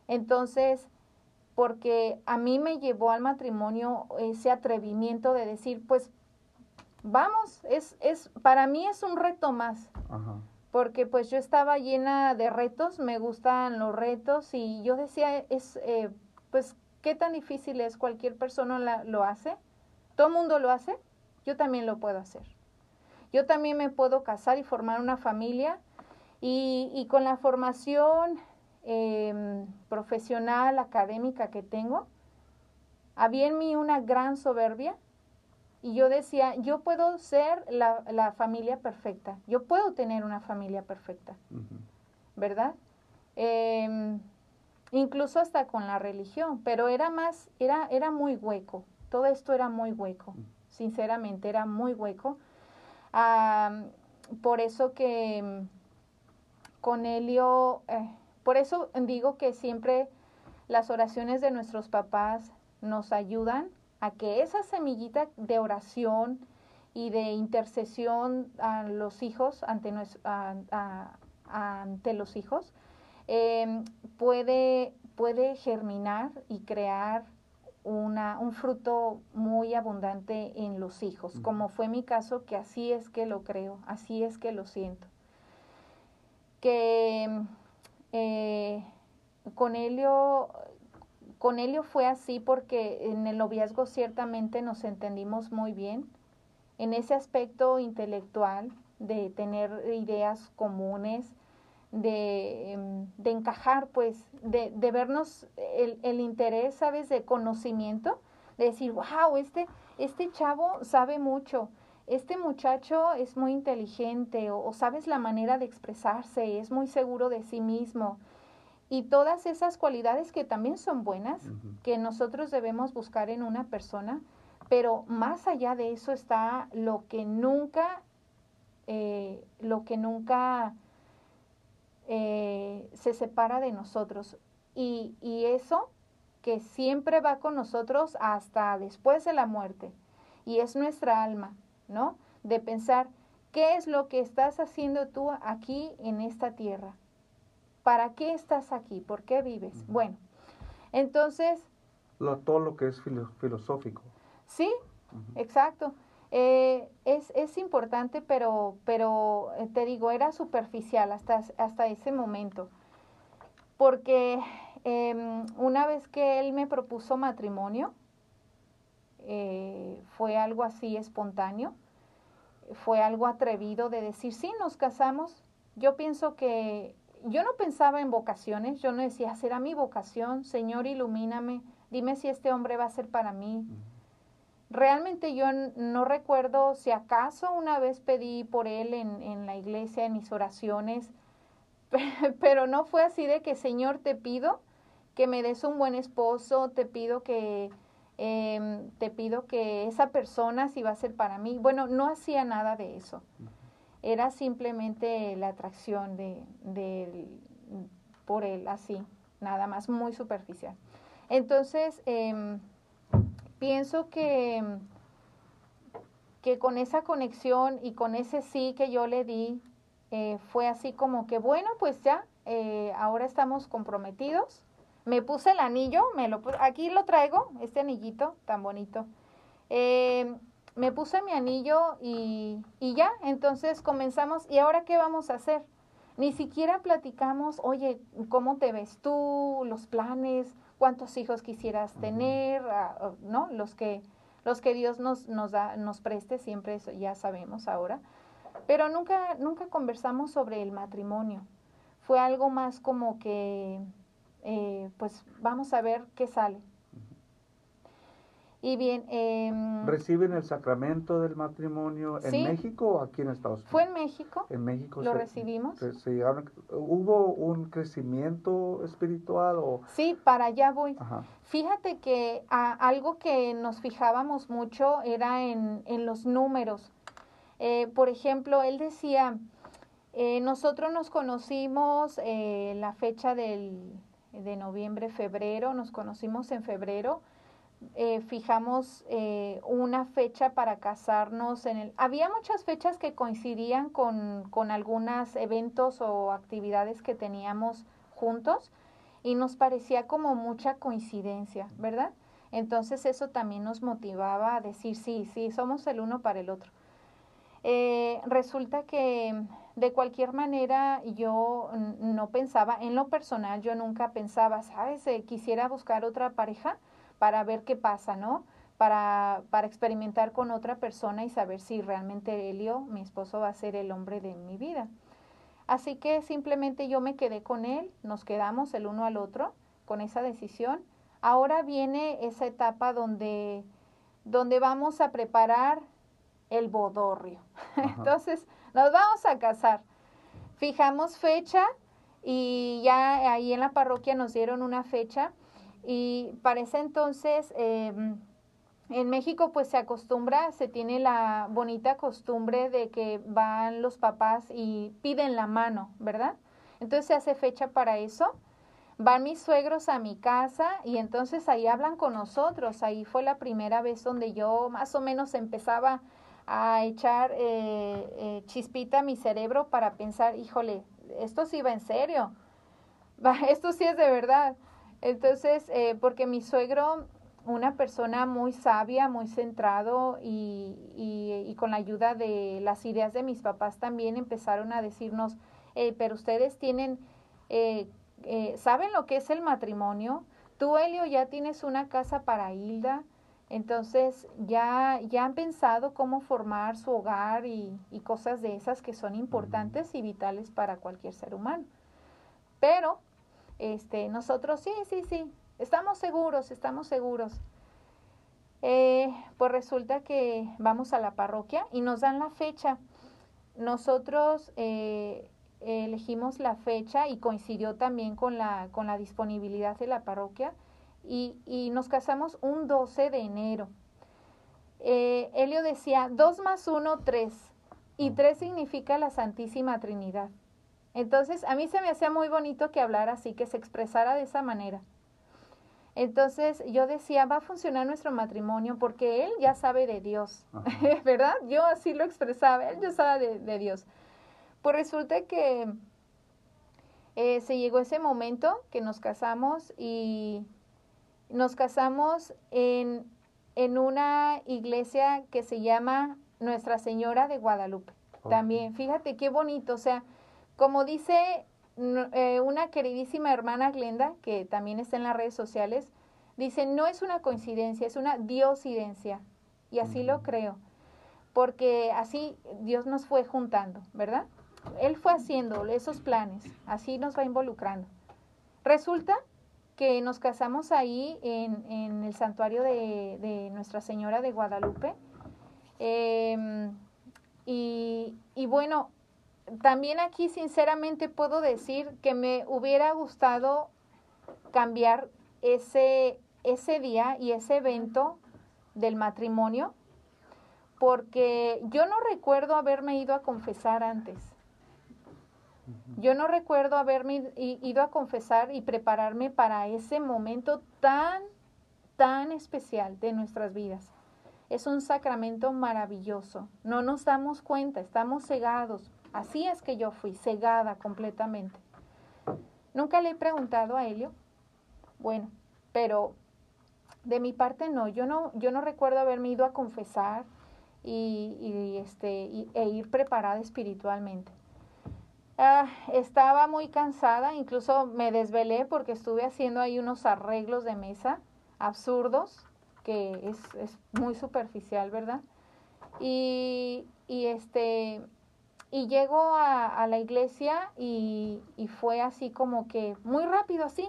Entonces, porque a mí me llevó al matrimonio ese atrevimiento de decir, pues vamos, es, es, para mí es un reto más, Ajá. porque pues yo estaba llena de retos, me gustan los retos y yo decía, es, eh, pues, ¿qué tan difícil es? Cualquier persona la- lo hace, todo el mundo lo hace, yo también lo puedo hacer. Yo también me puedo casar y formar una familia y, y con la formación em, profesional, académica que tengo, había en mí una gran soberbia y yo decía, yo puedo ser la, la familia perfecta, yo puedo tener una familia perfecta. ¿verdad? Em, incluso hasta con la religión, pero era más, era, era muy hueco, todo esto era muy hueco, sinceramente era muy hueco. Ah, por eso que mm, con Helio, eh, por eso digo que siempre las oraciones de nuestros papás nos ayudan a que esa semillita de oración y de intercesión a los hijos ante, nues- a- a- ante los hijos eh, puede, puede germinar y crear una, un fruto muy abundante en los hijos, como fue mi caso, que así es que lo creo, así es que lo siento. Que eh, con Helio, con Helio fue así porque en el noviazgo ciertamente nos entendimos muy bien en ese aspecto intelectual de tener ideas comunes, de, em, de encajar, pues, de, de vernos el, el interés, ¿sabes?, de conocimiento, de decir, wow, este, este chavo sabe mucho, este muchacho es muy inteligente, o, o sabes la manera de expresarse, es muy seguro de sí mismo. Y todas esas cualidades que también son buenas, que nosotros debemos buscar en una persona, pero más allá de eso está lo que nunca, eh, lo que nunca eh, se separa de nosotros. Y, y eso que siempre va con nosotros hasta después de la muerte. Y es nuestra alma, ¿no? De pensar, ¿qué es lo que estás haciendo tú aquí en esta tierra? ¿Para qué estás aquí? ¿Por qué vives? Bueno, entonces, Lo- todo lo que es filo- filosófico. sí. Exacto. Eh, es, es importante, pero, pero eh, te digo, era superficial hasta, hasta ese momento. Porque em, una vez que él me propuso matrimonio, eh, fue algo así espontáneo, fue algo atrevido de decir, sí, nos casamos. Yo pienso que yo no pensaba en vocaciones, yo no decía, será mi vocación, Señor, ilumíname, dime si este hombre va a ser para mí. Realmente yo no recuerdo si acaso una vez pedí por él en, en la iglesia, en mis oraciones, pe- pero no fue así de que Señor te pido que me des un buen esposo, te pido que em, te pido que esa persona sí va a ser para mí. Bueno, no hacía nada de eso. Era simplemente la atracción de, por él, así, nada más, muy superficial. Entonces, em, pienso que, que con esa conexión y con ese sí que yo le di, eh, fue así como que, bueno, pues ya, eh, ahora estamos comprometidos. Me puse el anillo, me lo, aquí lo traigo, este anillito tan bonito. Eh, me puse mi anillo y, y ya, entonces comenzamos, ¿y ahora qué vamos a hacer? Ni siquiera platicamos, oye, ¿cómo te ves tú? Los planes, cuántos hijos quisieras tener, ah, ah, ¿no? Los que, los que Dios nos, nos, da, nos preste, siempre eso ya sabemos ahora. Pero nunca, nunca conversamos sobre el matrimonio. Fue algo más como que, eh, pues vamos a ver qué sale. Y bien, em, ¿Reciben el sacramento del matrimonio en Sí. México o aquí en Estados Unidos? fue en México, En México lo se- recibimos. se- se llegaron- ¿Hubo un crecimiento espiritual o...? Sí, para allá voy. Ajá. Fíjate que a- algo que nos fijábamos mucho era en, en los números. Eh, por ejemplo, él decía, eh, nosotros nos conocimos eh, la fecha del, de noviembre, febrero, nos conocimos en febrero, eh, fijamos eh, una fecha para casarnos en el... Había muchas fechas que coincidían con, con algunos eventos o actividades que teníamos juntos y nos parecía como mucha coincidencia, ¿verdad? Entonces eso también nos motivaba a decir, sí, sí, somos el uno para el otro. Eh, resulta que de cualquier manera yo no pensaba, en lo personal yo nunca pensaba, ¿sabes? Eh, quisiera buscar otra pareja para ver qué pasa, ¿no? Para, para experimentar con otra persona y saber si realmente Helio, mi esposo, va a ser el hombre de mi vida. Así que simplemente yo me quedé con él, nos quedamos el uno al otro con esa decisión. Ahora viene esa etapa donde, donde vamos a preparar el bodorrio. Entonces, nos vamos a casar. Fijamos fecha y ya ahí en la parroquia nos dieron una fecha y para ese entonces em, en México pues se acostumbra, se tiene la bonita costumbre de que van los papás y piden la mano, ¿verdad? Entonces se hace fecha para eso. Van mis suegros a mi casa y entonces ahí hablan con nosotros. Ahí fue la primera vez donde yo más o menos empezaba a echar eh, eh, chispita a mi cerebro para pensar, híjole, esto sí va en serio, esto sí es de verdad. Entonces, eh, porque mi suegro, una persona muy sabia, muy centrado y, y, con la ayuda de las ideas de mis papás también empezaron a decirnos, pero ustedes tienen, ¿saben lo que es el matrimonio? Tú, Helio, ya tienes una casa para Hilda, entonces ya, ya han pensado cómo formar su hogar y, y cosas de esas que son importantes y vitales para cualquier ser humano. Pero este, nosotros sí, sí, sí, estamos seguros, estamos seguros. Eh, pues resulta que vamos a la parroquia y nos dan la fecha. Nosotros eh, elegimos la fecha y coincidió también con la, con la disponibilidad de la parroquia y, y nos casamos un 12 de enero. Eh, Helio decía, 2 más 1, 3. Y 3 significa la Santísima Trinidad. Entonces, a mí se me hacía muy bonito que hablara así, que se expresara de esa manera. Entonces, yo decía, va a funcionar nuestro matrimonio porque él ya sabe de Dios, ¿verdad? Yo así lo expresaba, él ya sabe de, de Dios. Pues resulta que eh, se llegó ese momento que nos casamos y nos casamos en, en una iglesia que se llama Nuestra Señora de Guadalupe. También, fíjate qué bonito, o sea, como dice eh, una queridísima hermana Glenda, que también está en las redes sociales, dice, no es una coincidencia, es una diosidencia. Y así lo creo, porque así Dios nos fue juntando, ¿verdad? Él fue haciendo esos planes, así nos va involucrando. Resulta que nos casamos ahí en, en el santuario de, de, Nuestra Señora de Guadalupe. Eh, y, y, bueno, también aquí sinceramente puedo decir que me hubiera gustado cambiar ese, ese día y ese evento del matrimonio, porque yo no recuerdo haberme ido a confesar antes. Yo no recuerdo haberme ido a confesar y prepararme para ese momento tan, tan especial de nuestras vidas. Es un sacramento maravilloso. No nos damos cuenta, estamos cegados. Así es que yo fui cegada completamente. Nunca le he preguntado a Helio. Bueno, pero de mi parte no. Yo no, yo no recuerdo haberme ido a confesar y, este, e ir preparada espiritualmente. Ah, estaba muy cansada, incluso me desvelé porque estuve haciendo ahí unos arreglos de mesa absurdos, que es, muy superficial, ¿verdad? Y este y llego a, a la iglesia y, y, fue así como que muy rápido así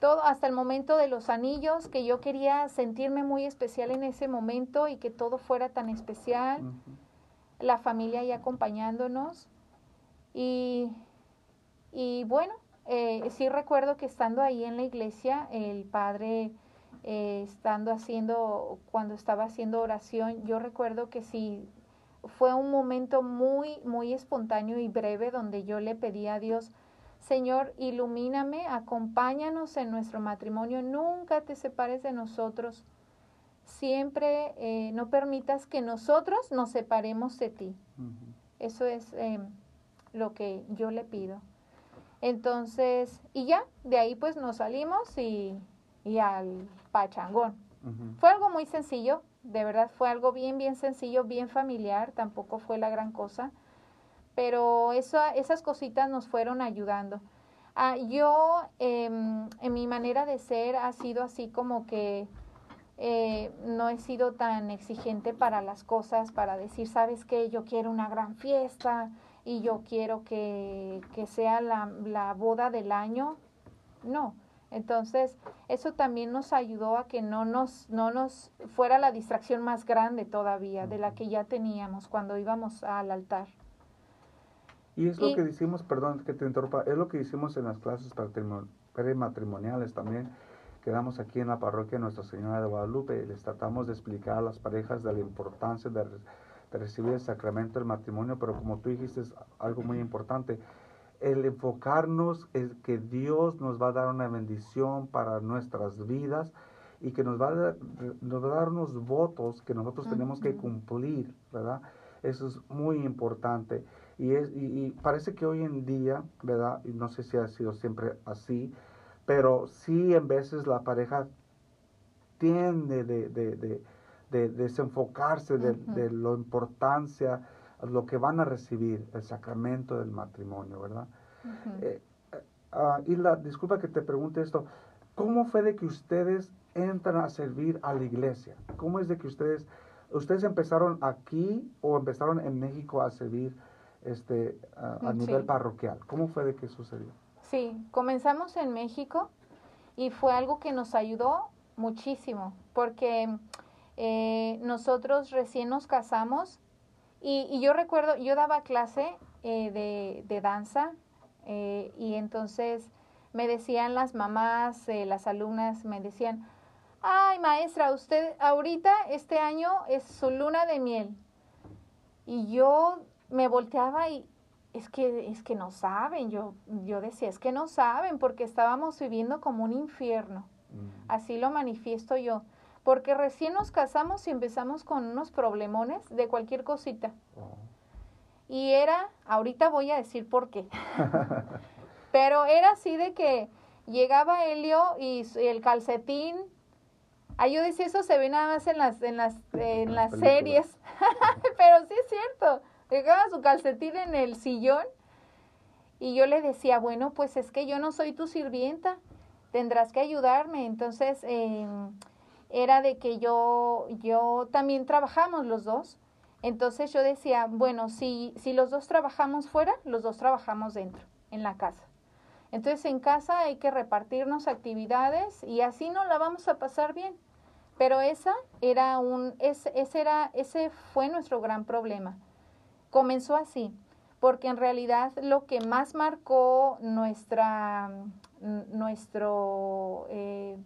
todo hasta el momento de los anillos que yo quería sentirme muy especial en ese momento y que todo fuera tan especial uh -huh. la familia ahí acompañándonos y, y bueno, eh, sí recuerdo que estando ahí en la iglesia, el padre eh, estando haciendo, cuando estaba haciendo oración, yo recuerdo que sí, fue un momento muy, muy espontáneo y breve donde yo le pedí a Dios, Señor, ilumíname, acompáñanos en nuestro matrimonio, nunca te separes de nosotros. siempre eh, no permitas que nosotros nos separemos de ti. Eso es eh, lo que yo le pido. Entonces, y ya, de ahí pues nos salimos y, y al pachangón. Fue algo muy sencillo, de verdad fue algo bien, bien sencillo, bien familiar, tampoco fue la gran cosa, pero eso, esas cositas nos fueron ayudando. Ah, yo, em, en mi manera de ser, ha sido así como que eh, no he sido tan exigente para las cosas, para decir, sabes qué, yo quiero una gran fiesta y yo quiero que, que sea la, la boda del año. No. Entonces, eso también nos ayudó a que no nos, no nos fuera la distracción más grande todavía de la que ya teníamos cuando íbamos al altar. Y es lo que decimos, perdón que te interrumpa, es lo que hicimos en las clases prematrimoniales también, que damos aquí en la parroquia Nuestra Señora de Guadalupe, y les tratamos de explicar a las parejas de la importancia de, de recibir el sacramento del matrimonio, pero como tú dijiste, es algo muy importante, el enfocarnos en que Dios nos va a dar una bendición para nuestras vidas y que nos va a dar, nos va a dar unos votos que nosotros tenemos que cumplir, ¿verdad? Eso es muy importante. Y, es, y, y parece que hoy en día, ¿verdad? Y no sé si ha sido siempre así, pero sí en veces la pareja tiende de, de, de, de desenfocarse de, Ujú. de la importancia, lo que van a recibir, el sacramento del matrimonio, ¿verdad? Ujú. Eh, eh, ah, Isla, disculpa que te pregunte esto. ¿Cómo fue de que ustedes entran a servir a la iglesia? ¿Cómo es de que ustedes, ustedes empezaron aquí o empezaron en México a servir este, a, a Mm, nivel parroquial? ¿Cómo fue de que sucedió? Sí, comenzamos en México y fue algo que nos ayudó muchísimo porque eh, nosotros recién nos casamos y, y yo recuerdo, yo daba clase eh, de, de danza eh, y entonces me decían las mamás, eh, las alumnas, me decían, ay maestra, usted ahorita este año es su luna de miel. Y yo me volteaba y es que, es que no saben, yo, yo decía, es que no saben porque estábamos viviendo como un infierno. Así lo manifiesto yo. Porque recién nos casamos y empezamos con unos problemones de cualquier cosita. Oh. Y era, ahorita voy a decir por qué. Pero era así de que llegaba Helio y el calcetín. Ahí yo decía, eso se ve nada más en las, en las, en las series. Pero sí es cierto. Dejaba su calcetín en el sillón. Y yo le decía, bueno, pues es que yo no soy tu sirvienta. Tendrás que ayudarme. Entonces, eh, era de que yo, yo también trabajamos los dos. Entonces yo decía, bueno, si, si los dos trabajamos fuera, los dos trabajamos dentro, en la casa. Entonces en casa hay que repartirnos actividades y así nos la vamos a pasar bien. Pero esa era un, ese, ese era, ese fue nuestro gran problema. Comenzó así, porque en realidad lo que más marcó nuestra, nuestro, eh,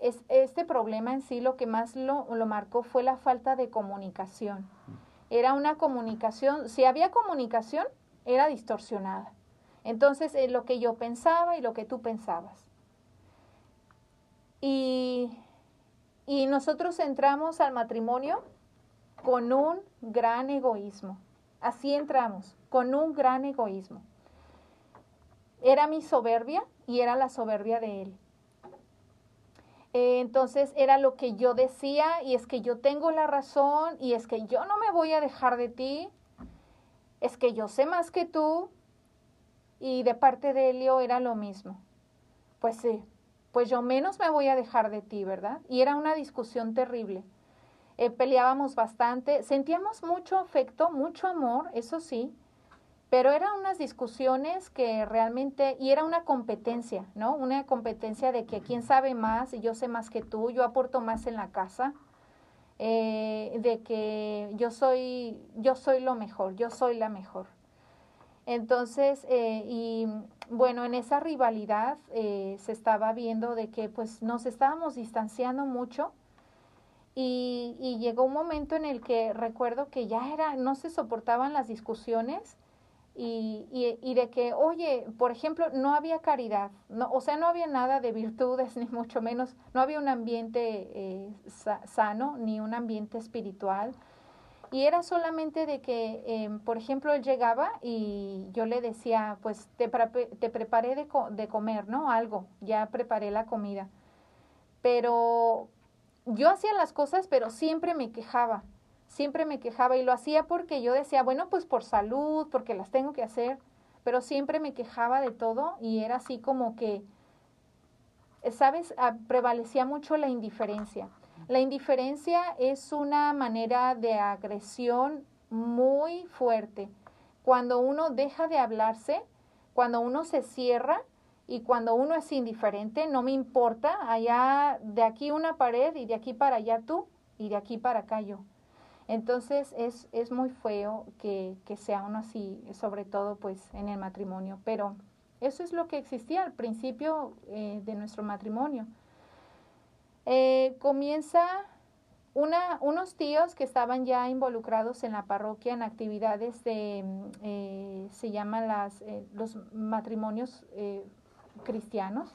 es, este problema en sí lo que más lo, lo marcó fue la falta de comunicación. Era una comunicación, si había comunicación, era distorsionada. Entonces, eh, lo que yo pensaba y lo que tú pensabas. Y, y nosotros entramos al matrimonio con un gran egoísmo. Así entramos, con un gran egoísmo. Era mi soberbia y era la soberbia de él. Entonces era lo que yo decía y es que yo tengo la razón y es que yo no me voy a dejar de ti, es que yo sé más que tú y de parte de Helio era lo mismo. Pues sí, pues yo menos me voy a dejar de ti, ¿verdad? Y era una discusión terrible. Eh, peleábamos bastante, sentíamos mucho afecto, mucho amor, eso sí, pero eran unas discusiones que realmente, y era una competencia, ¿no? Una competencia de que quién sabe más y yo sé más que tú, yo aporto más en la casa, eh, de que yo soy, yo soy lo mejor, yo soy la mejor. Entonces, eh, y bueno, en esa rivalidad eh, se estaba viendo de que pues nos estábamos distanciando mucho y, y llegó un momento en el que recuerdo que ya era, no se soportaban las discusiones y, y, y de que, oye, por ejemplo, no había caridad, no, o sea, no había nada de virtudes, ni mucho menos, no había un ambiente eh, sa- sano, ni un ambiente espiritual. Y era solamente de que, eh, por ejemplo, él llegaba y yo le decía, pues te, te preparé de, co- de comer, ¿no? Algo, ya preparé la comida. Pero yo hacía las cosas, pero siempre me quejaba, siempre me quejaba y lo hacía porque yo decía, bueno, pues por salud, porque las tengo que hacer, pero siempre me quejaba de todo y era así como que, ¿sabes? Ah, prevalecía mucho la indiferencia. La indiferencia es una manera de agresión muy fuerte. Cuando uno deja de hablarse, cuando uno se cierra y cuando uno es indiferente, no me importa, allá de aquí una pared y de aquí para allá tú y de aquí para acá yo. Entonces es, es muy feo que, que sea uno así, sobre todo pues en el matrimonio, pero eso es lo que existía al principio eh, de nuestro matrimonio. Eh, comienza una, unos tíos que estaban ya involucrados en la parroquia en actividades de, eh, se llaman las, los matrimonios cristianos,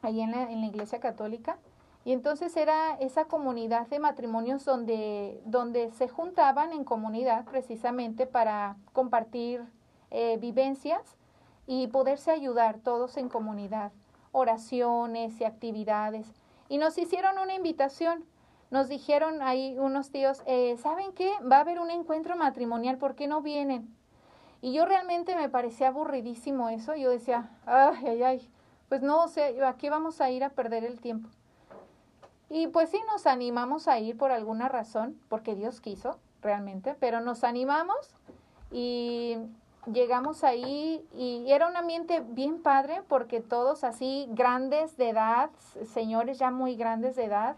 ahí en la, en la iglesia católica. Y entonces era esa comunidad de matrimonios donde, donde se juntaban en comunidad precisamente para compartir eh, vivencias y poderse ayudar todos en comunidad, oraciones y actividades. Y nos hicieron una invitación, nos dijeron ahí unos tíos, eh, ¿saben qué? Va a haber un encuentro matrimonial, ¿por qué no vienen? Y yo realmente me parecía aburridísimo eso, yo decía, ay, ay, ay, pues no, o sea, ¿a qué vamos a ir a perder el tiempo? Y pues sí, nos animamos a ir por alguna razón, porque Dios quiso realmente, pero nos animamos y llegamos ahí y era un ambiente bien padre porque todos así grandes de edad, señores ya muy grandes de edad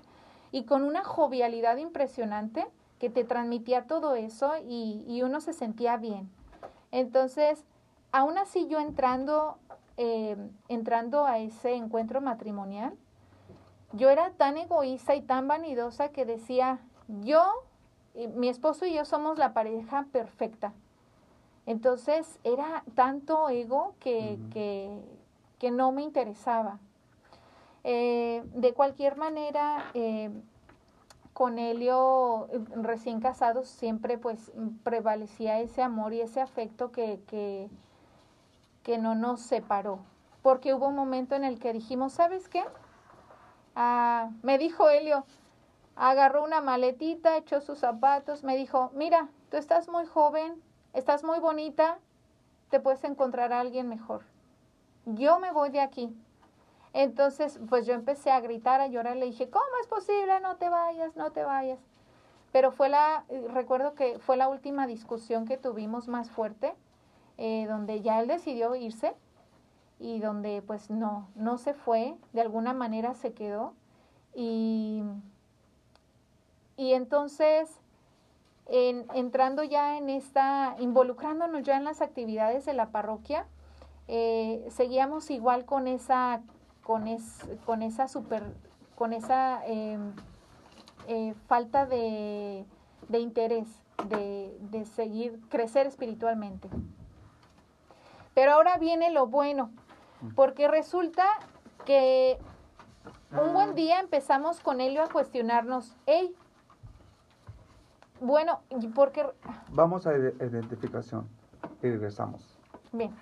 y con una jovialidad impresionante que te transmitía todo eso y, y uno se sentía bien. Entonces, aún así yo entrando, eh, entrando a ese encuentro matrimonial, yo era tan egoísta y tan vanidosa que decía, yo, mi esposo y yo somos la pareja perfecta. Entonces era tanto ego que, que, que no me interesaba. Eh, de cualquier manera, eh, con Helio, recién casados, siempre pues prevalecía ese amor y ese afecto que, que, que no nos separó. Porque hubo un momento en el que dijimos, ¿sabes qué? Ah, me dijo Helio, agarró una maletita, echó sus zapatos, me dijo, mira, tú estás muy joven, estás muy bonita, te puedes encontrar a alguien mejor. Yo me voy de aquí. Entonces, pues yo empecé a gritar, a llorar, le dije, ¿cómo es posible? No te vayas, no te vayas. Pero fue la, recuerdo que fue la última discusión que tuvimos más fuerte, eh, donde ya él decidió irse y donde pues no, no se fue, de alguna manera se quedó. Y, y entonces, en- entrando ya en esta, involucrándonos ya en las actividades de la parroquia, eh, seguíamos igual con esa, con es, con esa super, con esa eh, eh, falta de, de interés, de, de seguir, crecer espiritualmente. Pero ahora viene lo bueno, porque resulta que un buen día empezamos con Helio a cuestionarnos, hey, bueno, ¿y ¿por qué? Vamos a ide- identificación y regresamos. Bien,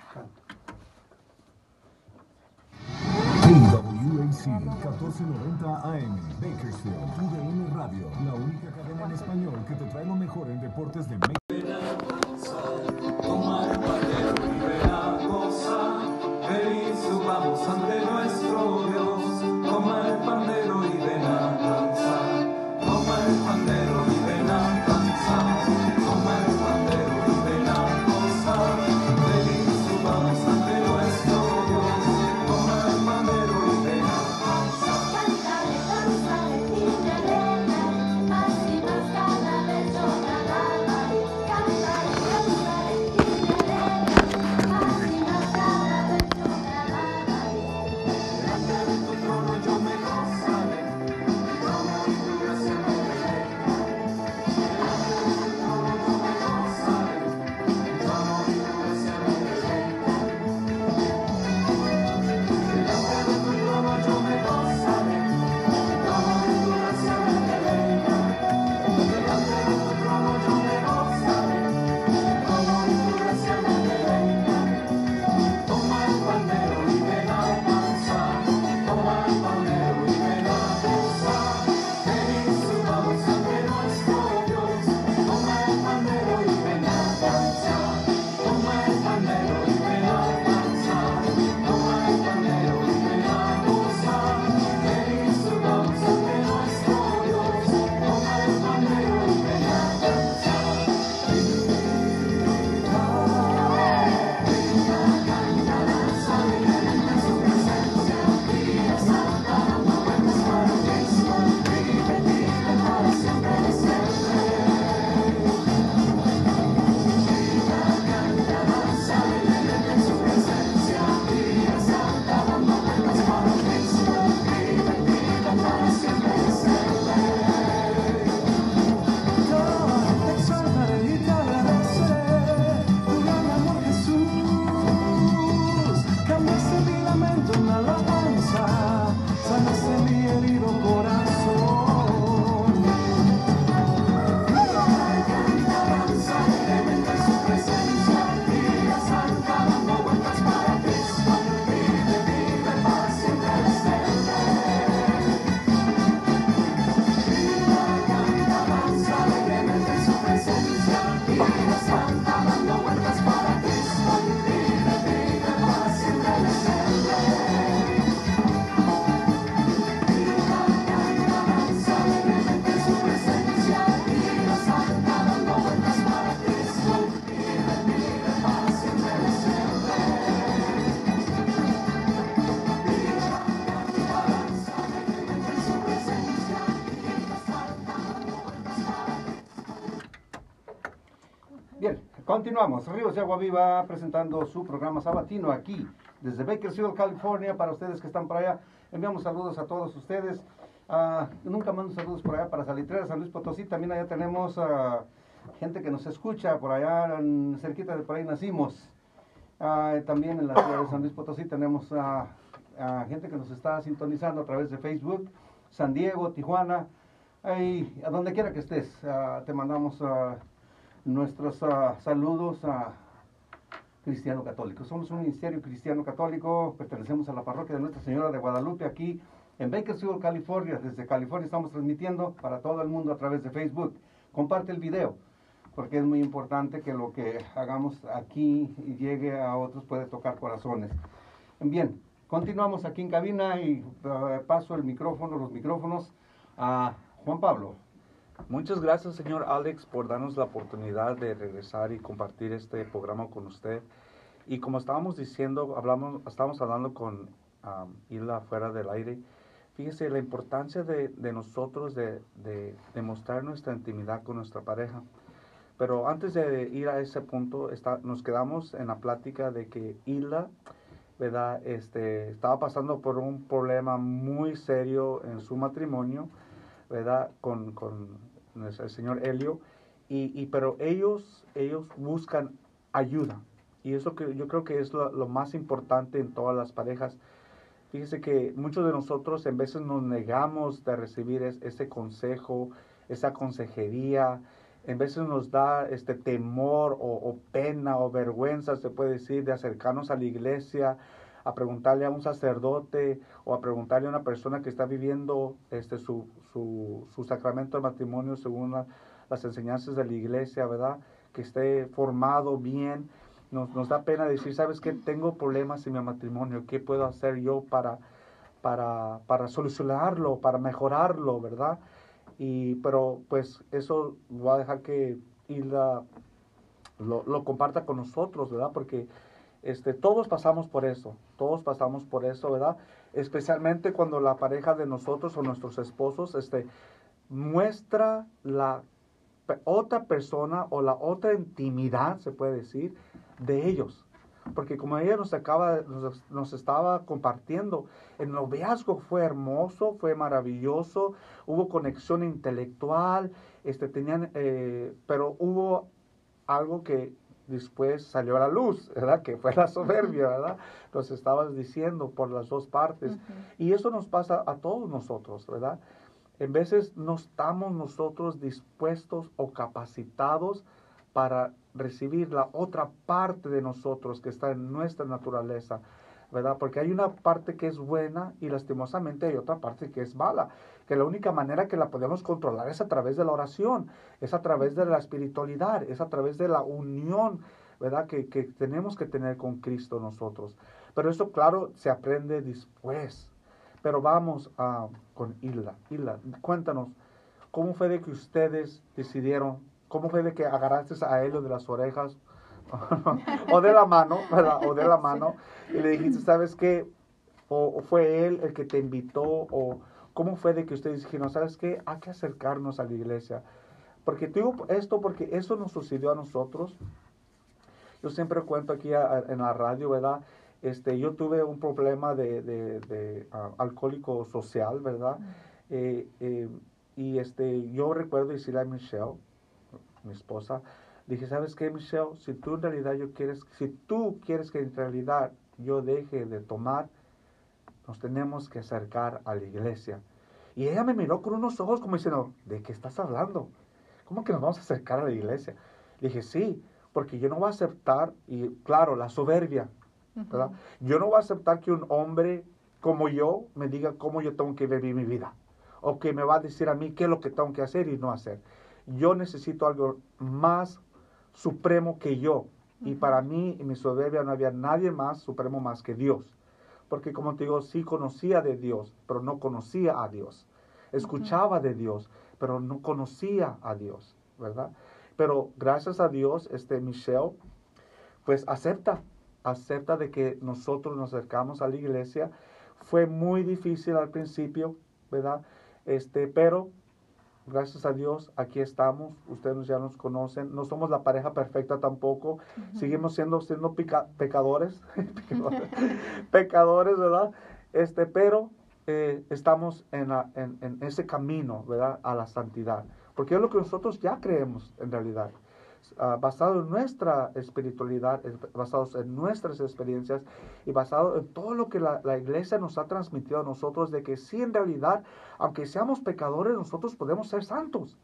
KWAC 1490 AM, Bakersfield, UDN Radio, la única cadena en español que te trae lo mejor en deportes de México. Continuamos. Ríos de Agua Viva presentando su programa sabatino aquí desde Bakersfield, California. Para ustedes que están por allá, enviamos saludos a todos ustedes. Ah, nunca mando saludos por allá para Salitrera, San Luis Potosí. También allá tenemos ah, gente que nos escucha por allá, cerquita de por ahí nacimos. Ah, también en la ciudad de San Luis Potosí tenemos ah, gente que nos está sintonizando a través de Facebook, San Diego, Tijuana, Ay, a donde quiera que estés, te mandamos ah, nuestros ah, saludos a Cristiano Católico. Somos un ministerio cristiano católico, pertenecemos a la parroquia de Nuestra Señora de Guadalupe aquí en Bakersfield, California. Desde California estamos transmitiendo para todo el mundo a través de Facebook. Comparte el video, porque es muy importante que lo que hagamos aquí y llegue a otros puede tocar corazones. Bien, continuamos aquí en cabina y ah, paso el micrófono, los micrófonos a Juan Pablo. Muchas gracias, señor Alex, por darnos la oportunidad de regresar y compartir este programa con usted. Y como estábamos diciendo, hablamos, estábamos hablando con um, Isla fuera del aire. Fíjese la importancia de, de nosotros de, de demostrar nuestra intimidad con nuestra pareja. Pero antes de ir a ese punto, está, nos quedamos en la plática de que Isla, ¿verdad? Este, estaba pasando por un problema muy serio en su matrimonio, ¿verdad? Con el señor Helio. Y, y, pero ellos, ellos buscan ayuda. Y eso que yo creo que es lo, lo más importante en todas las parejas. Fíjese que muchos de nosotros en veces nos negamos de recibir es- ese consejo, esa consejería. En veces nos da este temor o, o pena o vergüenza, se puede decir, de acercarnos a la iglesia, a preguntarle a un sacerdote o a preguntarle a una persona que está viviendo este, su, su, su sacramento de matrimonio según la- las enseñanzas de la iglesia, ¿verdad? Que esté formado bien. Nos, nos da pena decir, ¿sabes qué? Tengo problemas en mi matrimonio, ¿qué puedo hacer yo para, para, para solucionarlo, para mejorarlo, ¿verdad? Y, pero pues eso va a dejar que Hilda lo, lo comparta con nosotros, ¿verdad? Porque este, todos pasamos por eso, todos pasamos por eso, ¿verdad? Especialmente cuando la pareja de nosotros o nuestros esposos este, muestra la otra persona o la otra intimidad, se puede decir, de ellos. Porque como ella nos acaba, nos, nos estaba compartiendo, el noviazgo fue hermoso, fue maravilloso, hubo conexión intelectual, este, tenían, eh, pero hubo algo que después salió a la luz, ¿verdad? Que fue la soberbia, ¿verdad? Nos estabas diciendo por las dos partes. Y eso nos pasa a todos nosotros, ¿verdad? En veces no estamos nosotros dispuestos o capacitados para recibir la otra parte de nosotros que está en nuestra naturaleza, ¿verdad? Porque hay una parte que es buena y lastimosamente hay otra parte que es mala, que la única manera que la podemos controlar es a través de la oración, es a través de la espiritualidad, es a través de la unión, ¿verdad? Que, que tenemos que tener con Cristo nosotros. Pero eso, claro, se aprende después. Pero vamos a, con Hilda. Hilda, cuéntanos, ¿cómo fue de que ustedes decidieron, cómo fue de que agarraste a él de las orejas o de la mano, ¿verdad? O de la mano y le dijiste, ¿sabes qué? O, o fue él el que te invitó o cómo fue de que ustedes dijeron, ¿sabes qué? Hay que acercarnos a la iglesia. Porque te digo esto porque eso nos sucedió a nosotros. Yo siempre cuento aquí a- a- en la radio, ¿verdad? Este, yo tuve un problema de, de- de, ah, alcohólico social, ¿verdad? Eh, eh, y este, yo recuerdo decirle a Michelle, mi esposa, dije, ¿sabes qué, Michelle? Si tú en realidad yo quieres, si tú quieres que en realidad yo deje de tomar, nos tenemos que acercar a la iglesia. Y ella me miró con unos ojos como diciendo, ¿de qué estás hablando? ¿Cómo que nos vamos a acercar a la iglesia? Le dije, sí, porque yo no voy a aceptar, y claro, la soberbia, ¿verdad? Yo no voy a aceptar que un hombre como yo me diga cómo yo tengo que vivir mi vida. O que me va a decir a mí qué es lo que tengo que hacer y no hacer. Yo necesito algo más supremo que yo. Y para mí, en mi soberbia, no había nadie más supremo más que Dios. Porque como te digo, sí conocía de Dios, pero no conocía a Dios. Escuchaba de Dios, pero no conocía a Dios, ¿verdad? Pero gracias a Dios, este Michelle, pues acepta, acepta de que nosotros nos acercamos a la iglesia. Fue muy difícil al principio, ¿verdad? Este, pero gracias a Dios, aquí estamos. Ustedes ya nos conocen. No somos la pareja perfecta tampoco. Seguimos siendo, siendo pica- pecadores. pecadores. pecadores, ¿verdad? Este, pero eh, estamos en, la- en, en ese camino, ¿verdad? A la santidad. Porque es lo que nosotros ya creemos en realidad. Ah, basado en nuestra espiritualidad, es- basados en nuestras experiencias y basado en todo lo que la, la iglesia nos ha transmitido a nosotros, de que sí, en realidad, aunque seamos pecadores, nosotros podemos ser santos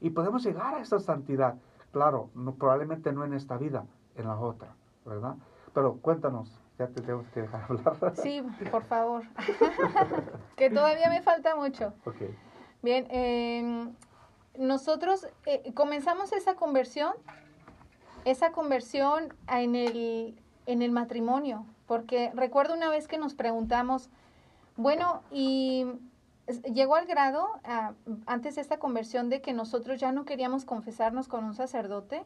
y podemos llegar a esa santidad. Claro, no, probablemente no en esta vida, en la otra, ¿verdad? Pero cuéntanos, ya te tengo que dejar hablar. Sí, por favor. que todavía me falta mucho. Ok. Bien, eh, nosotros eh, comenzamos esa conversión, esa conversión en el, en el matrimonio, porque recuerdo una vez que nos preguntamos, bueno, y llegó al grado, antes de esta conversión, de que nosotros ya no queríamos confesarnos con un sacerdote.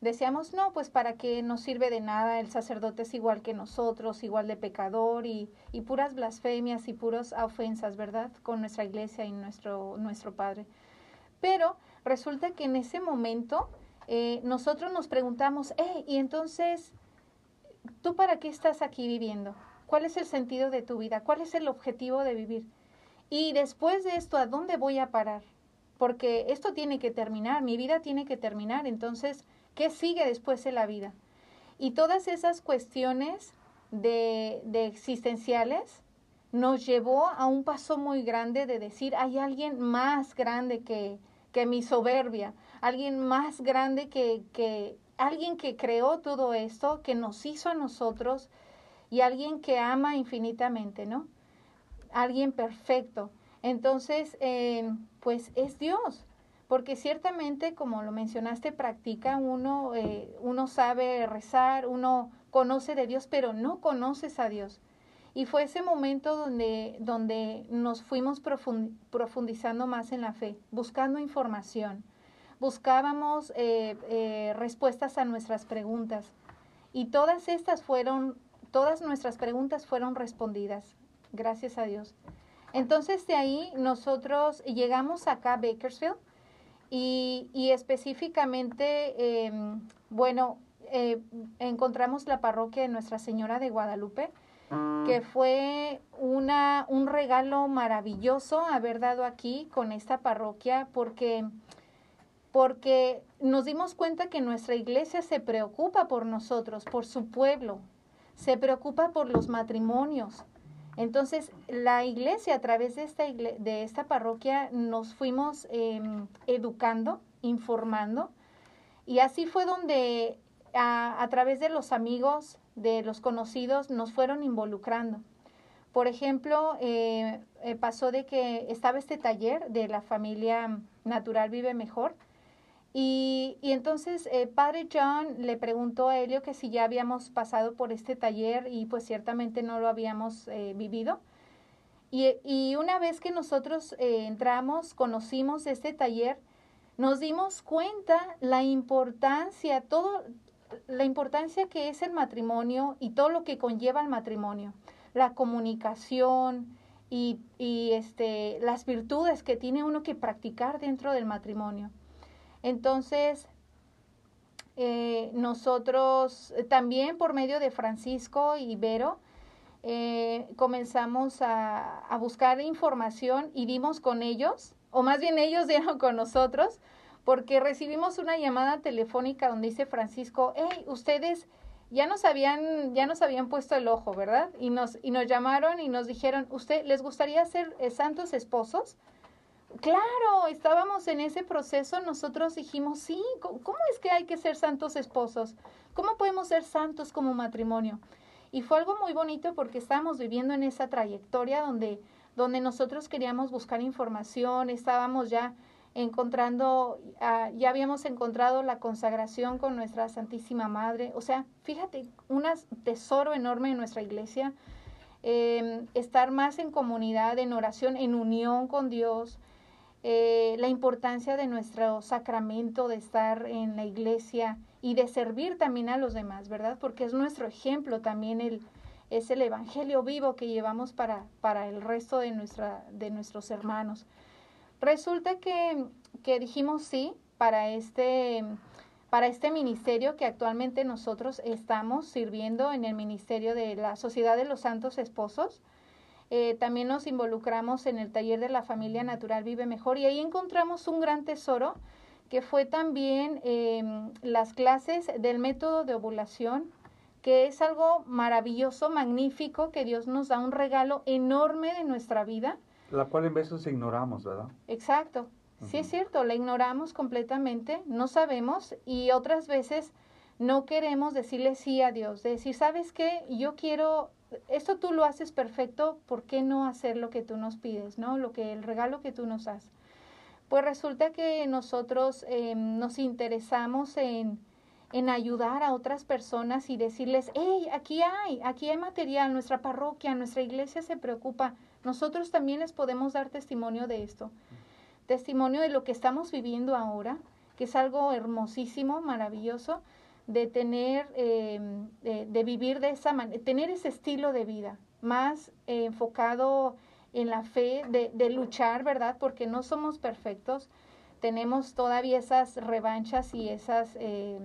Decíamos, no, pues para qué nos sirve de nada, el sacerdote es igual que nosotros, igual de pecador y, y puras blasfemias y puras ofensas, ¿verdad? Con nuestra iglesia y nuestro, nuestro Padre. Pero resulta que en ese momento eh, nosotros nos preguntamos, "Eh, y entonces, ¿tú para qué estás aquí viviendo? ¿Cuál es el sentido de tu vida? ¿Cuál es el objetivo de vivir? Y después de esto, ¿a dónde voy a parar? Porque esto tiene que terminar, mi vida tiene que terminar, entonces, ¿qué sigue después de la vida? Y todas esas cuestiones de, de existenciales nos llevó a un paso muy grande de decir, hay alguien más grande que, que mi soberbia, alguien más grande que, que alguien que creó todo esto, que nos hizo a nosotros y alguien que ama infinitamente, ¿no? Alguien perfecto. Entonces, eh, pues es Dios, porque ciertamente, como lo mencionaste, practica uno, eh, uno sabe rezar, uno conoce de Dios, pero no conoces a Dios. Y fue ese momento donde, donde nos fuimos profun- profundizando más en la fe, buscando información. Buscábamos eh, eh, respuestas a nuestras preguntas. Y todas estas fueron, todas nuestras preguntas fueron respondidas, gracias a Dios. Entonces de ahí nosotros llegamos acá a Bakersfield y, y específicamente, eh, bueno, eh, encontramos la parroquia de Nuestra Señora de Guadalupe, que fue una, un regalo maravilloso haber dado aquí con esta parroquia, porque, porque nos dimos cuenta que nuestra iglesia se preocupa por nosotros, por su pueblo, se preocupa por los matrimonios. Entonces, la iglesia, a través de esta, de esta parroquia, nos fuimos em, educando, informando, y así fue donde a, a través de los amigos, de los conocidos, nos fueron involucrando. Por ejemplo, eh, eh, pasó de que estaba este taller de la familia Natural Vive Mejor, y, y entonces eh, Padre John le preguntó a Helio que si ya habíamos pasado por este taller y pues ciertamente no lo habíamos eh, vivido. Y, y una vez que nosotros entramos, conocimos este taller, nos dimos cuenta la importancia, todo, la importancia que es el matrimonio y todo lo que conlleva el matrimonio, la comunicación y, y este, las virtudes que tiene uno que practicar dentro del matrimonio. Entonces, eh, nosotros también por medio de Francisco y Vero eh, comenzamos a, a buscar información y dimos con ellos, o más bien ellos dieron con nosotros, porque recibimos una llamada telefónica donde dice Francisco, hey, ustedes ya nos habían, ya nos habían puesto el ojo, ¿verdad? Y nos, y nos llamaron y nos dijeron, ¿usted les gustaría ser eh, santos esposos? Claro, estábamos en ese proceso, nosotros dijimos, sí, ¿cómo es que hay que ser santos esposos? ¿Cómo podemos ser santos como matrimonio? Y fue algo muy bonito porque estábamos viviendo en esa trayectoria donde, donde nosotros queríamos buscar información, estábamos ya encontrando, ah, ya habíamos encontrado la consagración con nuestra Santísima Madre. O sea, fíjate, un tesoro enorme en nuestra iglesia, eh, estar más en comunidad, en oración, en unión con Dios, eh, la importancia de nuestro sacramento, de estar en la iglesia y de servir también a los demás, ¿verdad? Porque es nuestro ejemplo también el, es el evangelio vivo que llevamos para, para el resto de, nuestra, de nuestros hermanos. Resulta que que dijimos sí para este, para este ministerio que actualmente nosotros estamos sirviendo en el ministerio de la Sociedad de los Santos Esposos. Eh, también nos involucramos en el taller de la familia natural Vive Mejor y ahí encontramos un gran tesoro que fue también em, las clases del método de ovulación, que es algo maravilloso, magnífico, que Dios nos da un regalo enorme de nuestra vida. La cual en veces ignoramos, ¿verdad? Exacto. Sí es cierto, la ignoramos completamente, no sabemos y otras veces no queremos decirle sí a Dios, decir, ¿sabes qué? Yo quiero, esto tú lo haces perfecto, ¿por qué no hacer lo que tú nos pides, no? Lo que, el regalo que tú nos das. Pues resulta que nosotros eh, nos interesamos en, en ayudar a otras personas y decirles, hey, aquí hay, aquí hay material, nuestra parroquia, nuestra iglesia se preocupa, nosotros también les podemos dar testimonio de esto, testimonio de lo que estamos viviendo ahora, que es algo hermosísimo, maravilloso, de tener, eh, de, de, vivir de esa manera, tener ese estilo de vida, más eh, enfocado en la fe, de, de, luchar, ¿verdad? Porque no somos perfectos, tenemos todavía esas revanchas y esas, eh,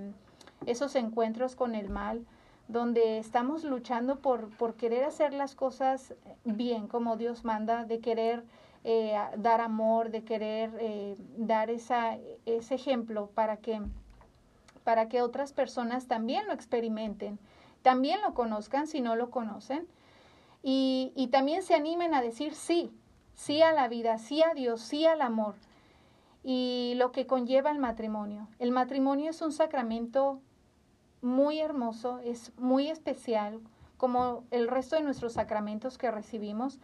esos encuentros con el mal, donde estamos luchando por, por querer hacer las cosas bien, como Dios manda, de querer eh, dar amor, de querer eh, dar esa, ese ejemplo para que, para que otras personas también lo experimenten, también lo conozcan si no lo conocen, y, y también se animen a decir sí, sí a la vida, sí a Dios, sí al amor, y lo que conlleva el matrimonio. El matrimonio es un sacramento muy hermoso, es muy especial, como el resto de nuestros sacramentos que recibimos.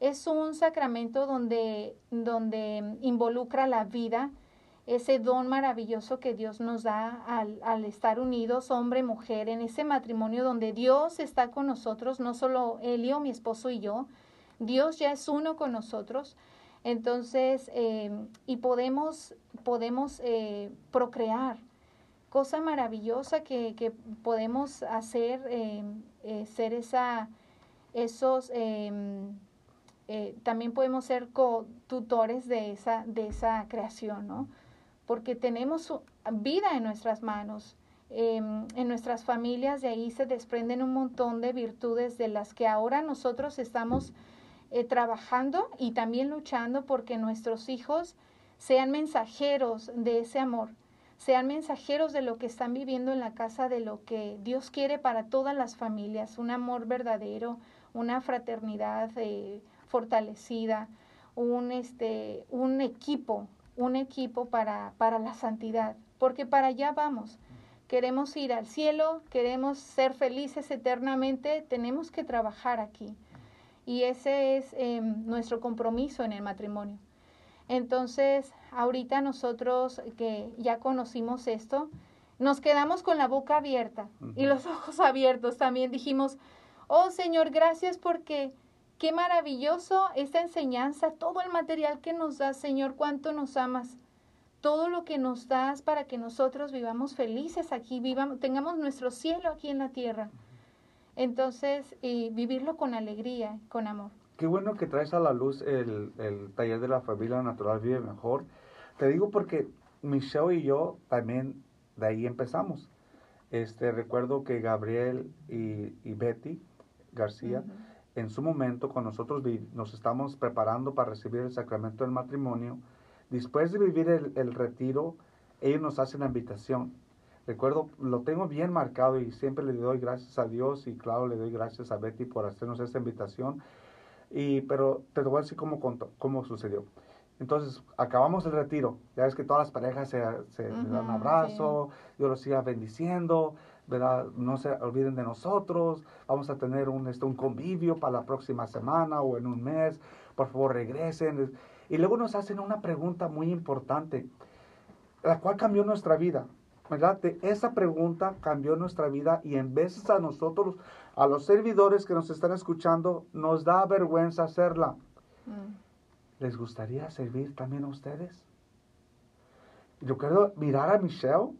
Es un sacramento donde, donde involucra la vida, ese don maravilloso que Dios nos da al, al, estar unidos, hombre, mujer, en ese matrimonio donde Dios está con nosotros, no solo Elio, mi esposo y yo, Dios ya es uno con nosotros. Entonces, eh, y podemos, podemos eh, procrear, cosa maravillosa que, que podemos hacer, eh, ser esa, esos, también podemos ser co-tutores de esa, de esa creación, ¿no? Porque tenemos vida en nuestras manos. en nuestras familias de ahí se desprenden un montón de virtudes de las que ahora nosotros estamos eh, trabajando y también luchando porque nuestros hijos sean mensajeros de ese amor, sean mensajeros de lo que están viviendo en la casa, de lo que Dios quiere para todas las familias, un amor verdadero, una fraternidad eh, fortalecida, un, este, un equipo, un equipo para, para la santidad, porque para allá vamos. Queremos ir al cielo, queremos ser felices eternamente, tenemos que trabajar aquí. Y ese es eh, nuestro compromiso en el matrimonio. Entonces, ahorita nosotros que ya conocimos esto, nos quedamos con la boca abierta uh -huh. y los ojos abiertos también. Dijimos, oh Señor, gracias porque qué maravilloso esta enseñanza, todo el material que nos das, Señor, cuánto nos amas. Todo lo que nos das para que nosotros vivamos felices aquí, vivamos, tengamos nuestro cielo aquí en la tierra. Entonces, y vivirlo con alegría, con amor. Qué bueno que traes a la luz el, el, taller de la familia natural Vive Mejor. Te digo porque Michelle y yo también de ahí empezamos. Este, recuerdo que Gabriel y, y Betty García, uh -huh. en su momento, cuando nosotros nos estamos preparando para recibir el sacramento del matrimonio, después de vivir el, el retiro, ellos nos hacen la invitación recuerdo, lo tengo bien marcado y siempre le doy gracias a Dios y claro, le doy gracias a Betty por hacernos esta invitación. Y, pero te voy a decir cómo, cómo sucedió. Entonces, acabamos el retiro. Ya ves que todas las parejas se, se uh -huh, dan un abrazo, sí. yo los siga bendiciendo, ¿verdad? No se olviden de nosotros, vamos a tener un, este, un convivio para la próxima semana o en un mes, por favor regresen. Y luego nos hacen una pregunta muy importante, la cual cambió nuestra vida. ¿Verdad? Esa pregunta cambió nuestra vida y en veces a nosotros, a los servidores que nos están escuchando, nos da vergüenza hacerla. Mm. ¿Les gustaría servir también a ustedes? Yo quiero mirar a Michelle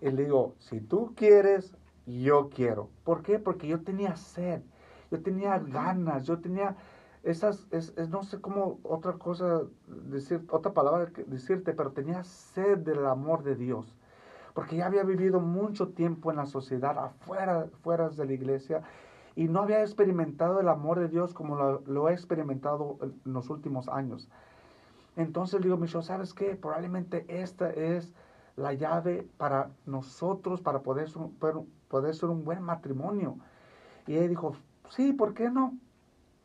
y le digo, si tú quieres, yo quiero. ¿Por qué? Porque yo tenía sed, yo tenía ganas, yo tenía esas, es, es no sé cómo otra cosa, decir, otra palabra que decirte, pero tenía sed del amor de Dios. Porque ya había vivido mucho tiempo en la sociedad, afuera, fuera de la iglesia, y no había experimentado el amor de Dios como lo, lo he experimentado en los últimos años. Entonces digo, Michelle, ¿sabes qué? Probablemente esta es la llave para nosotros, para poder, poder ser un buen matrimonio. Y ella dijo, sí, ¿por qué no?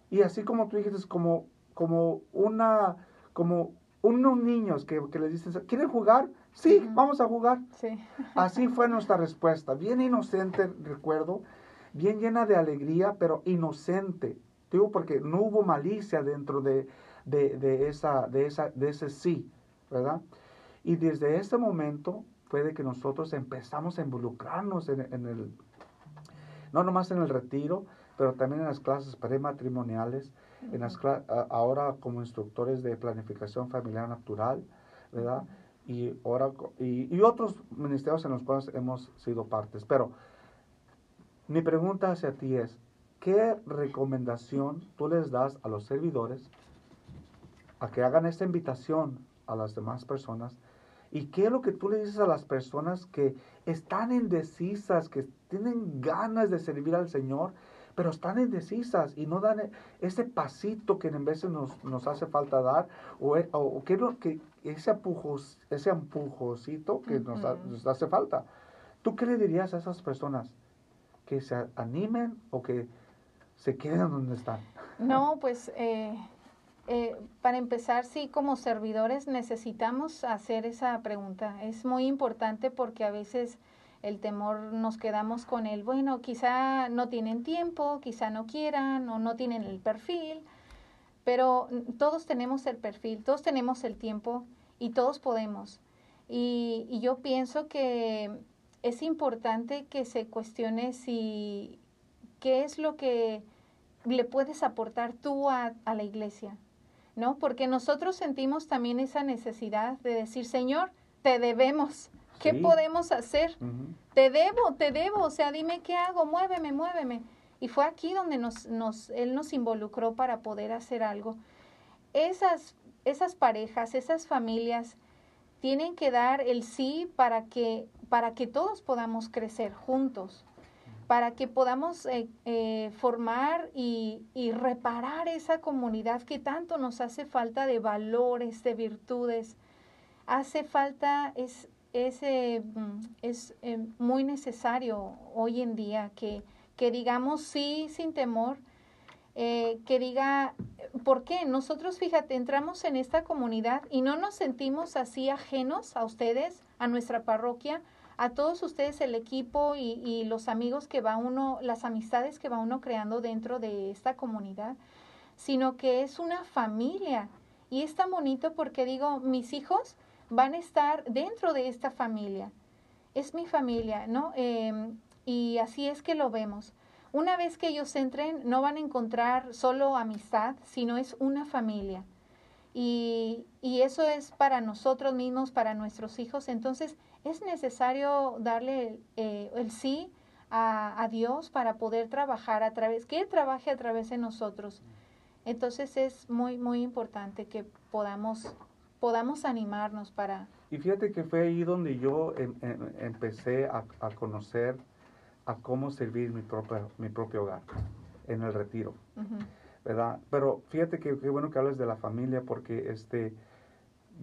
Y así como tú dijiste, como, como una, como unos niños que, que les dicen, ¿quieren jugar? Sí, vamos a jugar. Sí. Así fue nuestra respuesta, bien inocente, recuerdo, bien llena de alegría, pero inocente. Digo porque no hubo malicia dentro de, de, de esa, de, esa, de ese sí, ¿verdad? Y desde ese momento fue de que nosotros empezamos a involucrarnos en, en el, no nomás en el retiro, pero también en las clases prematrimoniales, en las ahora como instructores de planificación familiar natural, ¿verdad? Y, co- y, otros ministerios en los cuales hemos sido partes. Pero mi pregunta hacia ti es, ¿qué recomendación tú les das a los servidores a que hagan esta invitación a las demás personas? ¿Y qué es lo que tú le dices a las personas que están indecisas, que tienen ganas de servir al Señor, pero están indecisas y no dan e- ese pasito que en veces nos, nos hace falta dar? ¿O, e- o- o qué ese, empujos, ese empujocito que nos, ha- Ujú. nos hace falta? ¿Tú qué le dirías a esas personas? ¿Que se animen o que se queden donde están? No, pues eh, eh, para empezar, sí, como servidores necesitamos hacer esa pregunta. Es muy importante porque a veces el temor nos quedamos con el, bueno, quizá no tienen tiempo, quizá no quieran o no tienen el perfil, pero todos tenemos el perfil, todos tenemos el tiempo y todos podemos. Y, y yo pienso que es importante que se cuestione si qué es lo que le puedes aportar tú a, a la iglesia, ¿no? Porque nosotros sentimos también esa necesidad de decir, Señor, te debemos. ¿Qué Sí. podemos hacer? Te debo, te debo, o sea, dime qué hago, muéveme, muéveme. Y fue aquí donde nos, nos, Él nos involucró para poder hacer algo. Esas, esas parejas, esas familias tienen que dar el sí para que, para que todos podamos crecer juntos, para que podamos eh, eh, formar y, y reparar esa comunidad que tanto nos hace falta de valores, de virtudes. Hace falta, es, es, eh, es muy necesario hoy en día que, que digamos sí sin temor, eh, que diga, ¿por qué? Nosotros, fíjate, entramos en esta comunidad y no nos sentimos así ajenos a ustedes, a nuestra parroquia, a todos ustedes, el equipo y, los amigos que va uno, las amistades que va uno creando dentro de esta comunidad, sino que es una familia. Y es tan bonito porque digo, mis hijos van a estar dentro de esta familia. Es mi familia, ¿no? Eh, y así es que lo vemos. Una vez que ellos entren, no van a encontrar solo amistad, sino es una familia. Y, y eso es para nosotros mismos, para nuestros hijos. Entonces, es necesario darle eh, el sí a, a Dios para poder trabajar a través, que Él trabaje a través de nosotros. Entonces, es muy, muy importante que podamos, podamos animarnos para... Y fíjate que fue ahí donde yo em- em- empecé a, a conocer a cómo servir mi propio, mi propio hogar en el retiro, Ujú, ¿verdad? Pero fíjate que qué bueno que hables de la familia porque este,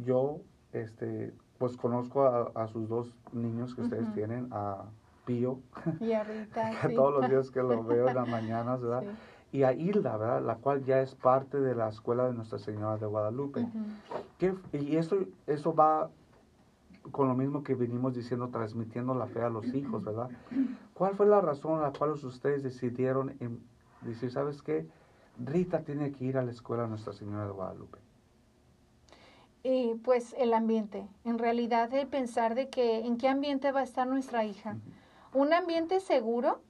yo, este, pues conozco a, a sus dos niños que ustedes Ujú. tienen, a Pío, Y ahorita, que sí. todos los días que lo veo en las mañanas, ¿verdad? Sí. Y a Hilda, ¿verdad? La cual ya es parte de la escuela de Nuestra Señora de Guadalupe. Ujú. ¿Qué- y eso, eso va con lo mismo que venimos diciendo, transmitiendo la fe a los hijos, ¿verdad? ¿Cuál fue la razón a la cual ustedes decidieron en decir, ¿sabes qué? Rita tiene que ir a la escuela Nuestra Señora de Guadalupe. Y pues el ambiente, en realidad el pensar de que en qué ambiente va a estar nuestra hija. Un ambiente seguro,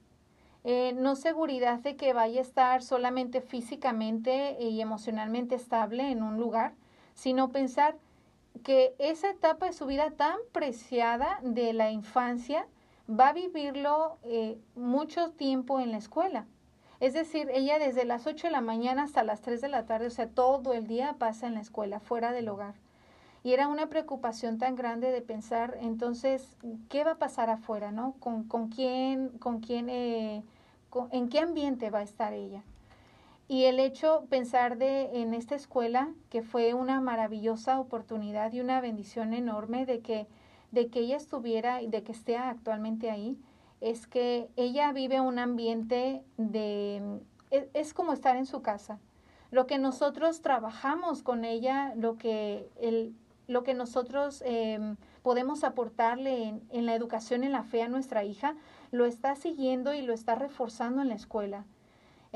eh, no seguridad de que vaya a estar solamente físicamente y emocionalmente estable en un lugar, sino pensar que esa etapa de su vida tan preciada de la infancia va a vivirlo eh, mucho tiempo en la escuela. Es decir, ella desde las 8 de la mañana hasta las 3 de la tarde, o sea, todo el día pasa en la escuela, fuera del hogar. Y era una preocupación tan grande de pensar, entonces, ¿qué va a pasar afuera, no? ¿Con, con quién, con quién, eh, en qué ambiente va a estar ella? Y el hecho, pensar de en esta escuela, que fue una maravillosa oportunidad y una bendición enorme de que, de que ella estuviera y de que esté actualmente ahí, es que ella vive un ambiente de, es, es como estar en su casa. Lo que nosotros trabajamos con ella, lo que, el, lo que nosotros em, podemos aportarle en, en la educación, en la fe a nuestra hija, lo está siguiendo y lo está reforzando en la escuela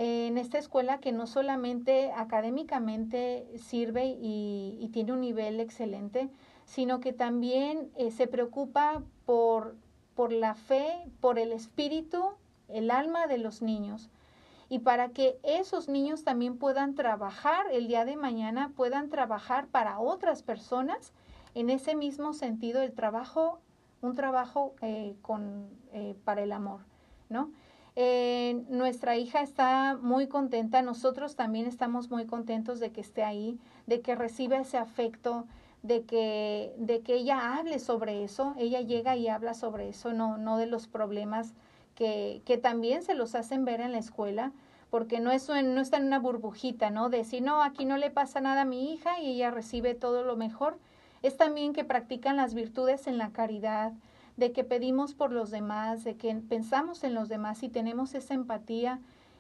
en esta escuela que no solamente académicamente sirve y, tiene un nivel excelente, sino que también eh, se preocupa por, por la fe, por el espíritu, el alma de los niños. Y para que esos niños también puedan trabajar el día de mañana, puedan trabajar para otras personas en ese mismo sentido, el trabajo, un trabajo eh, con, eh, para el amor, ¿no? Eh, nuestra hija está muy contenta, nosotros también estamos muy contentos de que esté ahí, de que reciba ese afecto, de que, de que ella hable sobre eso, ella llega y habla sobre eso, no, no de los problemas que, que también se los hacen ver en la escuela, porque no, es, no está en una burbujita, ¿no? De decir, no, aquí no le pasa nada a mi hija y ella recibe todo lo mejor. Es también que practican las virtudes en la caridad, de que pedimos por los demás, de que pensamos en los demás y tenemos esa empatía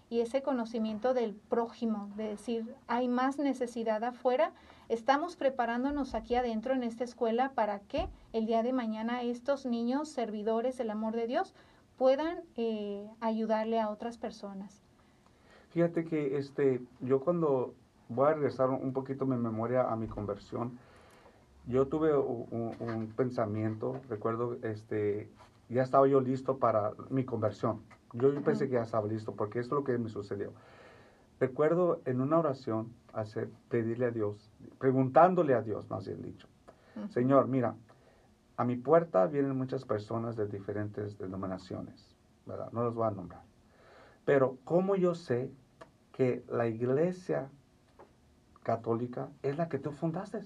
y ese conocimiento del prójimo, de decir, hay más necesidad afuera, estamos preparándonos aquí adentro en esta escuela para que el día de mañana estos niños, servidores del amor de Dios, puedan eh, ayudarle a otras personas. Fíjate que este, yo cuando voy a regresar un poquito mi memoria a mi conversión, yo tuve un, un- pensamiento, recuerdo, este, ya estaba yo listo para mi conversión. Yo, yo pensé que ya estaba listo porque esto es lo que me sucedió. Recuerdo en una oración hacer, pedirle a Dios, preguntándole a Dios, más bien dicho, Señor, mira, a mi puerta vienen muchas personas de diferentes denominaciones, ¿verdad? No los voy a nombrar. Pero ¿cómo yo sé que la iglesia católica es la que tú fundaste?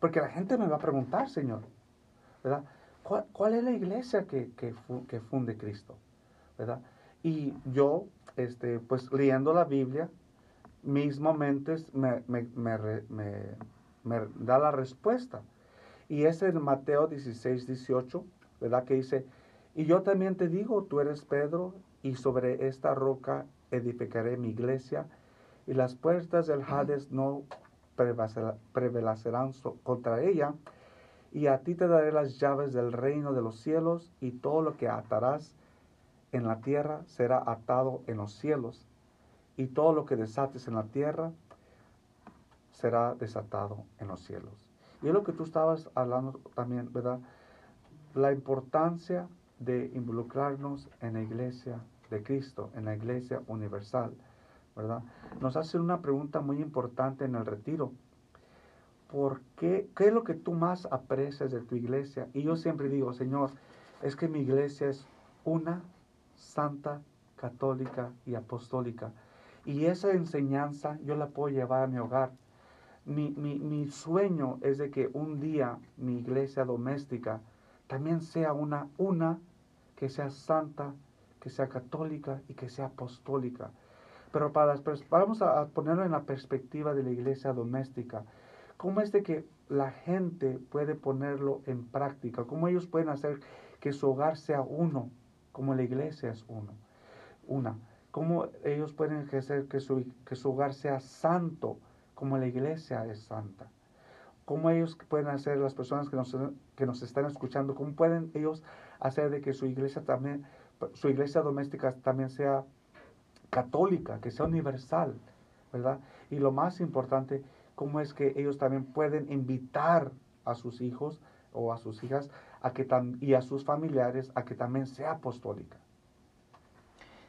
Porque la gente me va a preguntar, Señor, ¿verdad? ¿Cuál, es la iglesia que, que, fu- que funde Cristo? ¿Verdad? Y yo, este, pues leyendo la Biblia, mismamente me, me, me, me- me da la respuesta. Y es en Mateo 16, 18, ¿verdad? Que dice, y yo también te digo, tú eres Pedro, y sobre esta roca edificaré mi iglesia, y las puertas del Hades no prevalecerán contra ella, y a ti te daré las llaves del reino de los cielos, y todo lo que atarás en la tierra será atado en los cielos, y todo lo que desates en la tierra será desatado en los cielos. Y es lo que tú estabas hablando también, ¿verdad? La importancia de involucrarnos en la iglesia de Cristo, en la iglesia universal, Nos hacen una pregunta muy importante en el retiro. ¿Por qué? ¿Qué es lo que tú más aprecias de tu iglesia? Y yo siempre digo, Señor, es que mi iglesia es una, santa, católica y apostólica. Y esa enseñanza yo la puedo llevar a mi hogar. Mi, mi, mi sueño es de que un día mi iglesia doméstica también sea una, una que sea santa, que sea católica y que sea apostólica. Pero para vamos a ponerlo en la perspectiva de la iglesia doméstica. ¿Cómo es de que la gente puede ponerlo en práctica? ¿Cómo ellos pueden hacer que su hogar sea uno, como la iglesia es uno? Una. ¿Cómo ellos pueden hacer que su, que su hogar sea santo, como la iglesia es santa? ¿Cómo ellos pueden hacer, las personas que nos, que nos están escuchando, cómo pueden ellos hacer de que su iglesia también, su iglesia doméstica también sea católica, que sea universal, ¿verdad? Y lo más importante, cómo es que ellos también pueden invitar a sus hijos o a sus hijas a que y a sus familiares a que también sea apostólica.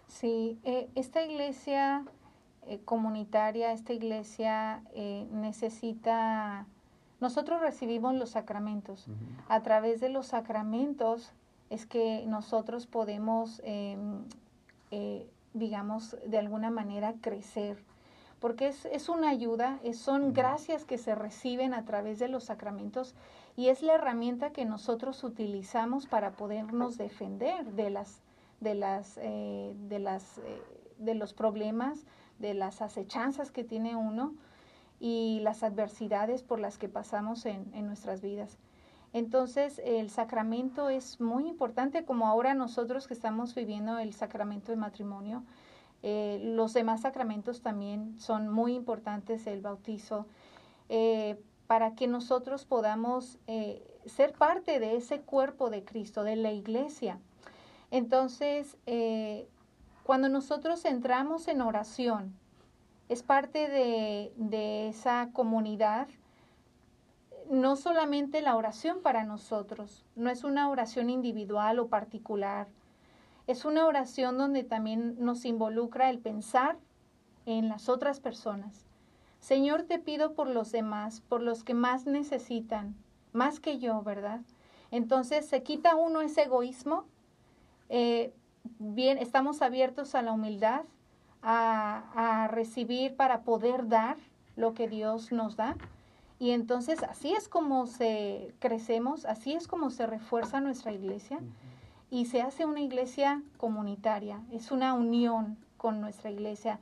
Sí, eh, esta iglesia eh, comunitaria, esta iglesia eh, necesita, nosotros recibimos los sacramentos. A través de los sacramentos es que nosotros podemos eh, eh, digamos, de alguna manera crecer. Porque es, es una ayuda, es- son gracias que se reciben a través de los sacramentos y es la herramienta que nosotros utilizamos para podernos defender de las, de las, eh, de las, eh, de los problemas, de las acechanzas que tiene uno y las adversidades por las que pasamos en, en nuestras vidas. Entonces, el sacramento es muy importante, como ahora nosotros que estamos viviendo el sacramento de matrimonio. Eh, los demás sacramentos también son muy importantes, el bautizo, eh, para que nosotros podamos eh, ser parte de ese cuerpo de Cristo, de la iglesia. Entonces, cuando nosotros entramos en oración, es parte de esa comunidad no solamente la oración para nosotros, no es una oración individual o particular, es una oración donde también nos involucra el pensar en las otras personas. Señor, te pido por los demás, por los que más necesitan, más que yo, ¿verdad? Entonces se quita uno ese egoísmo, eh, bien, estamos abiertos a la humildad, a, a recibir para poder dar lo que Dios nos da. Y entonces así es como se crecemos, así es como se refuerza nuestra iglesia y se hace una iglesia comunitaria, es una unión con nuestra iglesia.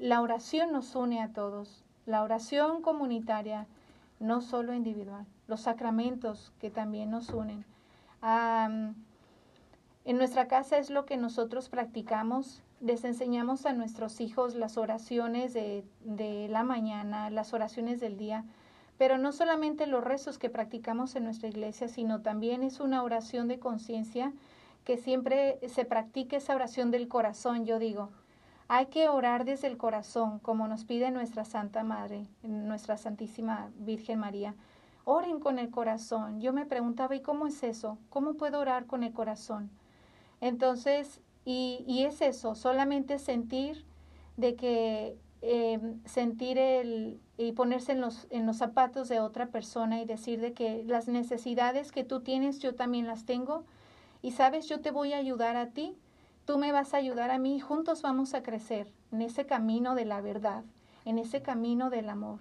La oración nos une a todos, la oración comunitaria, no solo individual, los sacramentos que también nos unen. En nuestra casa es lo que nosotros practicamos, les enseñamos a nuestros hijos las oraciones de, de la mañana, las oraciones del día, pero no solamente los rezos que practicamos en nuestra iglesia, sino también es una oración de conciencia que siempre se practique esa oración del corazón, yo digo. Hay que orar desde el corazón, como nos pide nuestra Santa Madre, nuestra Santísima Virgen María. Oren con el corazón. Yo me preguntaba, ¿y cómo es eso? ¿Cómo puedo orar con el corazón? Entonces, y, y es eso, solamente sentir de que eh, sentir el y ponerse en los, en los zapatos de otra persona y decir de que las necesidades que tú tienes yo también las tengo y sabes yo te voy a ayudar a ti, tú me vas a ayudar a mí juntos vamos a crecer en ese camino de la verdad, en ese camino del amor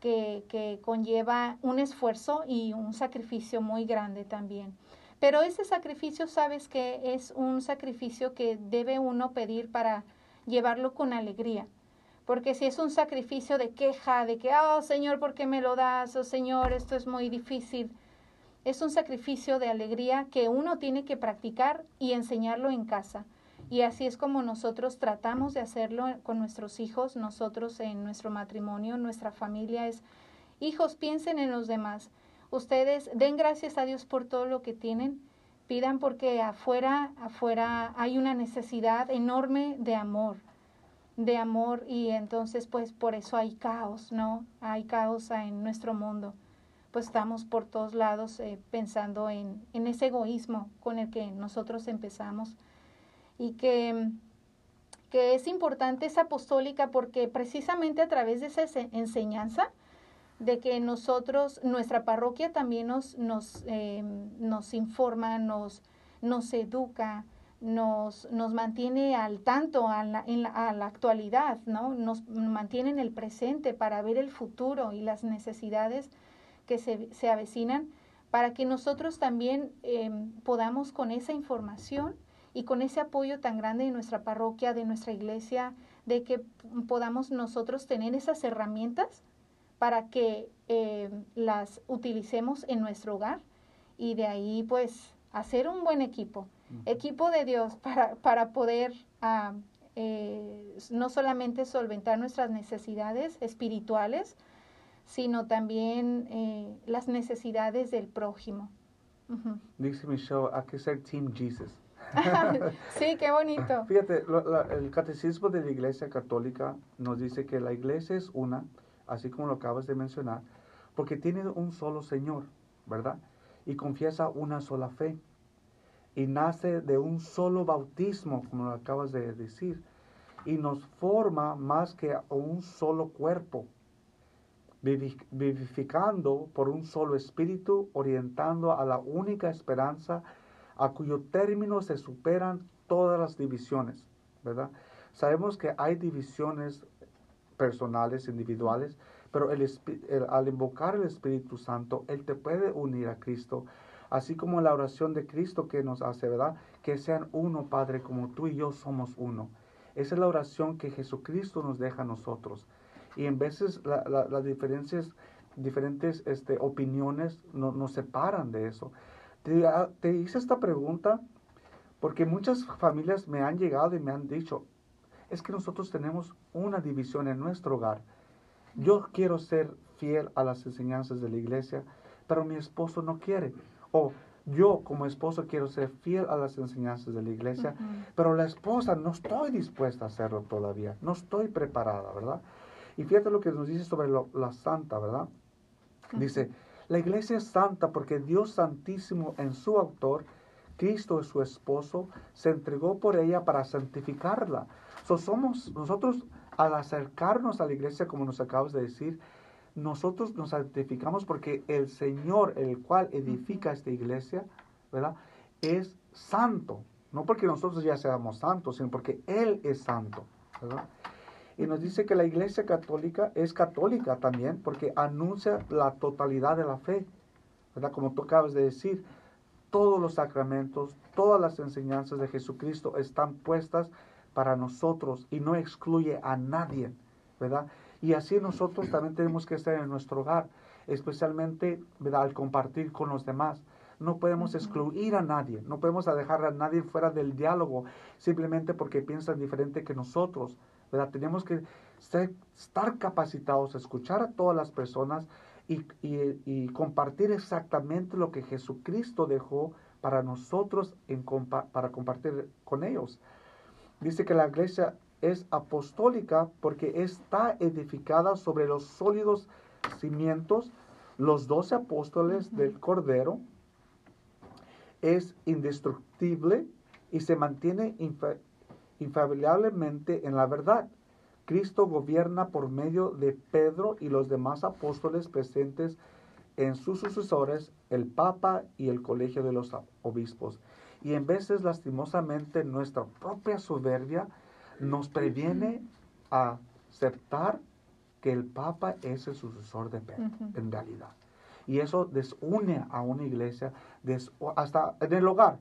que, que conlleva un esfuerzo y un sacrificio muy grande también. Pero ese sacrificio sabes que es un sacrificio que debe uno pedir para llevarlo con alegría porque si es un sacrificio de queja, de que, oh Señor, ¿por qué me lo das? Oh Señor, esto es muy difícil. Es un sacrificio de alegría que uno tiene que practicar y enseñarlo en casa. Y así es como nosotros tratamos de hacerlo con nuestros hijos, nosotros en nuestro matrimonio, nuestra familia es, hijos, piensen en los demás. Ustedes den gracias a Dios por todo lo que tienen. Pidan porque afuera, afuera hay una necesidad enorme de amor de amor y entonces pues por eso hay caos, ¿no? Hay caos en nuestro mundo. Pues estamos por todos lados eh, pensando en, en, ese egoísmo con el que nosotros empezamos y que, que es importante esa apostólica porque precisamente a través de esa enseñanza de que nosotros, nuestra parroquia también nos, nos, eh, nos informa, nos, nos educa, nos, nos mantiene al tanto a la, en la, a la actualidad, ¿no? Nos mantiene en el presente para ver el futuro y las necesidades que se, se avecinan, para que nosotros también eh, podamos con esa información y con ese apoyo tan grande de nuestra parroquia, de nuestra iglesia, de que podamos nosotros tener esas herramientas para que eh, las utilicemos en nuestro hogar y de ahí pues hacer un buen equipo equipo de Dios para, para poder uh, eh, no solamente solventar nuestras necesidades espirituales, sino también eh, las necesidades del prójimo. Uh -huh. Dice Michelle, hay que ser Team Jesus. sí, qué bonito. Fíjate, lo, la, el catecismo de la Iglesia Católica nos dice que la Iglesia es una, así como lo acabas de mencionar, porque tiene un solo Señor, ¿verdad? Y confiesa una sola fe y nace de un solo bautismo, como lo acabas de decir, y nos forma más que un solo cuerpo, vivificando por un solo espíritu, orientando a la única esperanza a cuyo término se superan todas las divisiones, ¿verdad? Sabemos que hay divisiones personales, individuales, pero al invocar el Espíritu Santo, Él te puede unir a Cristo, así como la oración de Cristo que nos hace, ¿verdad? Que sean uno, Padre, como tú y yo somos uno. Esa es la oración que Jesucristo nos deja a nosotros. Y en veces la- la- las diferencias, diferentes este, opiniones no- nos separan de eso. Te, ah, te hice esta pregunta porque muchas familias me han llegado y me han dicho, es que nosotros tenemos una división en nuestro hogar. Yo quiero ser fiel a las enseñanzas de la iglesia, pero mi esposo no quiere. O yo como esposo quiero ser fiel a las enseñanzas de la iglesia, pero la esposa no estoy dispuesta a hacerlo todavía. No estoy preparada, ¿verdad? Y fíjate lo que nos dice sobre lo- la santa, ¿verdad? Dice, la iglesia es santa porque Dios Santísimo en su autor, Cristo es su esposo, se entregó por ella para santificarla. So, somos nosotros al acercarnos a la iglesia, como nos acabas de decir, nosotros nos santificamos porque el Señor, el cual edifica esta iglesia, ¿verdad? Es santo. No porque nosotros ya seamos santos, sino porque Él es santo, ¿verdad? Y nos dice que la iglesia católica es católica también porque anuncia la totalidad de la fe, ¿verdad? Como tú acabas de decir, todos los sacramentos, todas las enseñanzas de Jesucristo están puestas para nosotros y no excluye a nadie, ¿verdad? Y así nosotros también tenemos que estar en nuestro hogar, especialmente, ¿verdad? Al compartir con los demás. No podemos excluir a nadie, no podemos dejar a nadie fuera del diálogo simplemente porque piensan diferente que nosotros, ¿verdad? Tenemos que ser- estar capacitados a escuchar a todas las personas y, y- y compartir exactamente lo que Jesucristo dejó para nosotros en compa- para compartir con ellos. Dice que la iglesia es apostólica porque está edificada sobre los sólidos cimientos, los doce apóstoles del Cordero, es indestructible y se mantiene infa- infaliblemente en la verdad. Cristo gobierna por medio de Pedro y los demás apóstoles presentes en sus sucesores, el Papa y el Colegio de los Obispos. Y en veces, lastimosamente, nuestra propia soberbia nos previene a aceptar que el Papa es el sucesor de Pedro, en realidad. Y eso desune a una iglesia, des- hasta en el hogar.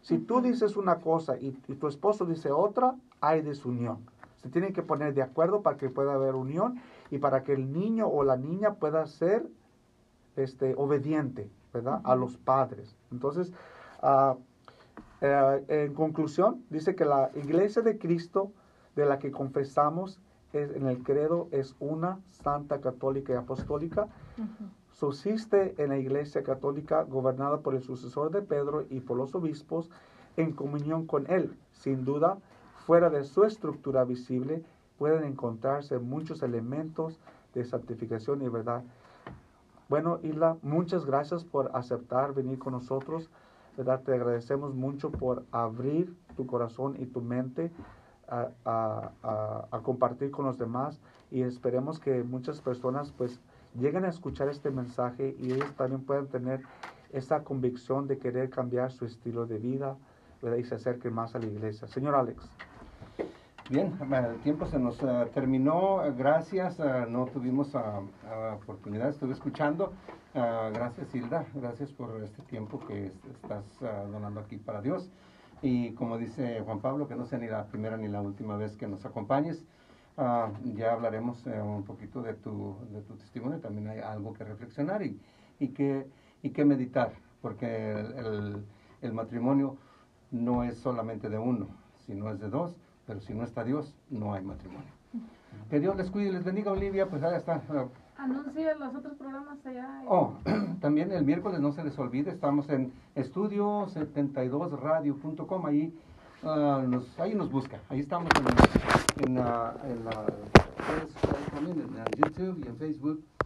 Si tú dices una cosa y, y tu esposo dice otra, hay desunión. Se tienen que poner de acuerdo para que pueda haber unión y para que el niño o la niña pueda ser este, obediente, ¿verdad? A los padres. Entonces, ah, eh, en conclusión, dice que la iglesia de Cristo, de la que confesamos es- en el credo, es una santa católica y apostólica. Subsiste en la iglesia católica gobernada por el sucesor de Pedro y por los obispos en comunión con él. Sin duda, fuera de su estructura visible pueden encontrarse muchos elementos de santificación y verdad. Bueno, Isla, muchas gracias por aceptar venir con nosotros. ¿verdad? Te agradecemos mucho por abrir tu corazón y tu mente a, a- a- compartir con los demás y esperemos que muchas personas pues lleguen a escuchar este mensaje y ellos también puedan tener esa convicción de querer cambiar su estilo de vida ¿verdad? y se acerquen más a la iglesia. Señor Alex. Bien, el tiempo se nos eh, terminó. Gracias, eh, no tuvimos ah, oportunidad, estuve escuchando. Ah, gracias, Hilda, gracias por este tiempo que es- estás donando aquí para Dios. Y como dice Juan Pablo, que no sea ni la primera ni la última vez que nos acompañes. Ah, ya hablaremos eh, un poquito de tu, de tu testimonio, también hay algo que reflexionar y, y, que, y que meditar, porque el- el- el matrimonio no es solamente de uno, sino es de dos, pero si no está Dios, no hay matrimonio. Que Dios les cuide y les bendiga, Olivia, pues ahí está. Anuncia los otros programas allá. Oh, también el miércoles no se les olvide, estamos en estudio72radio.com, ahí, ah, nos, ahí nos busca, ahí estamos en, en, ah, en también, en YouTube y en Facebook,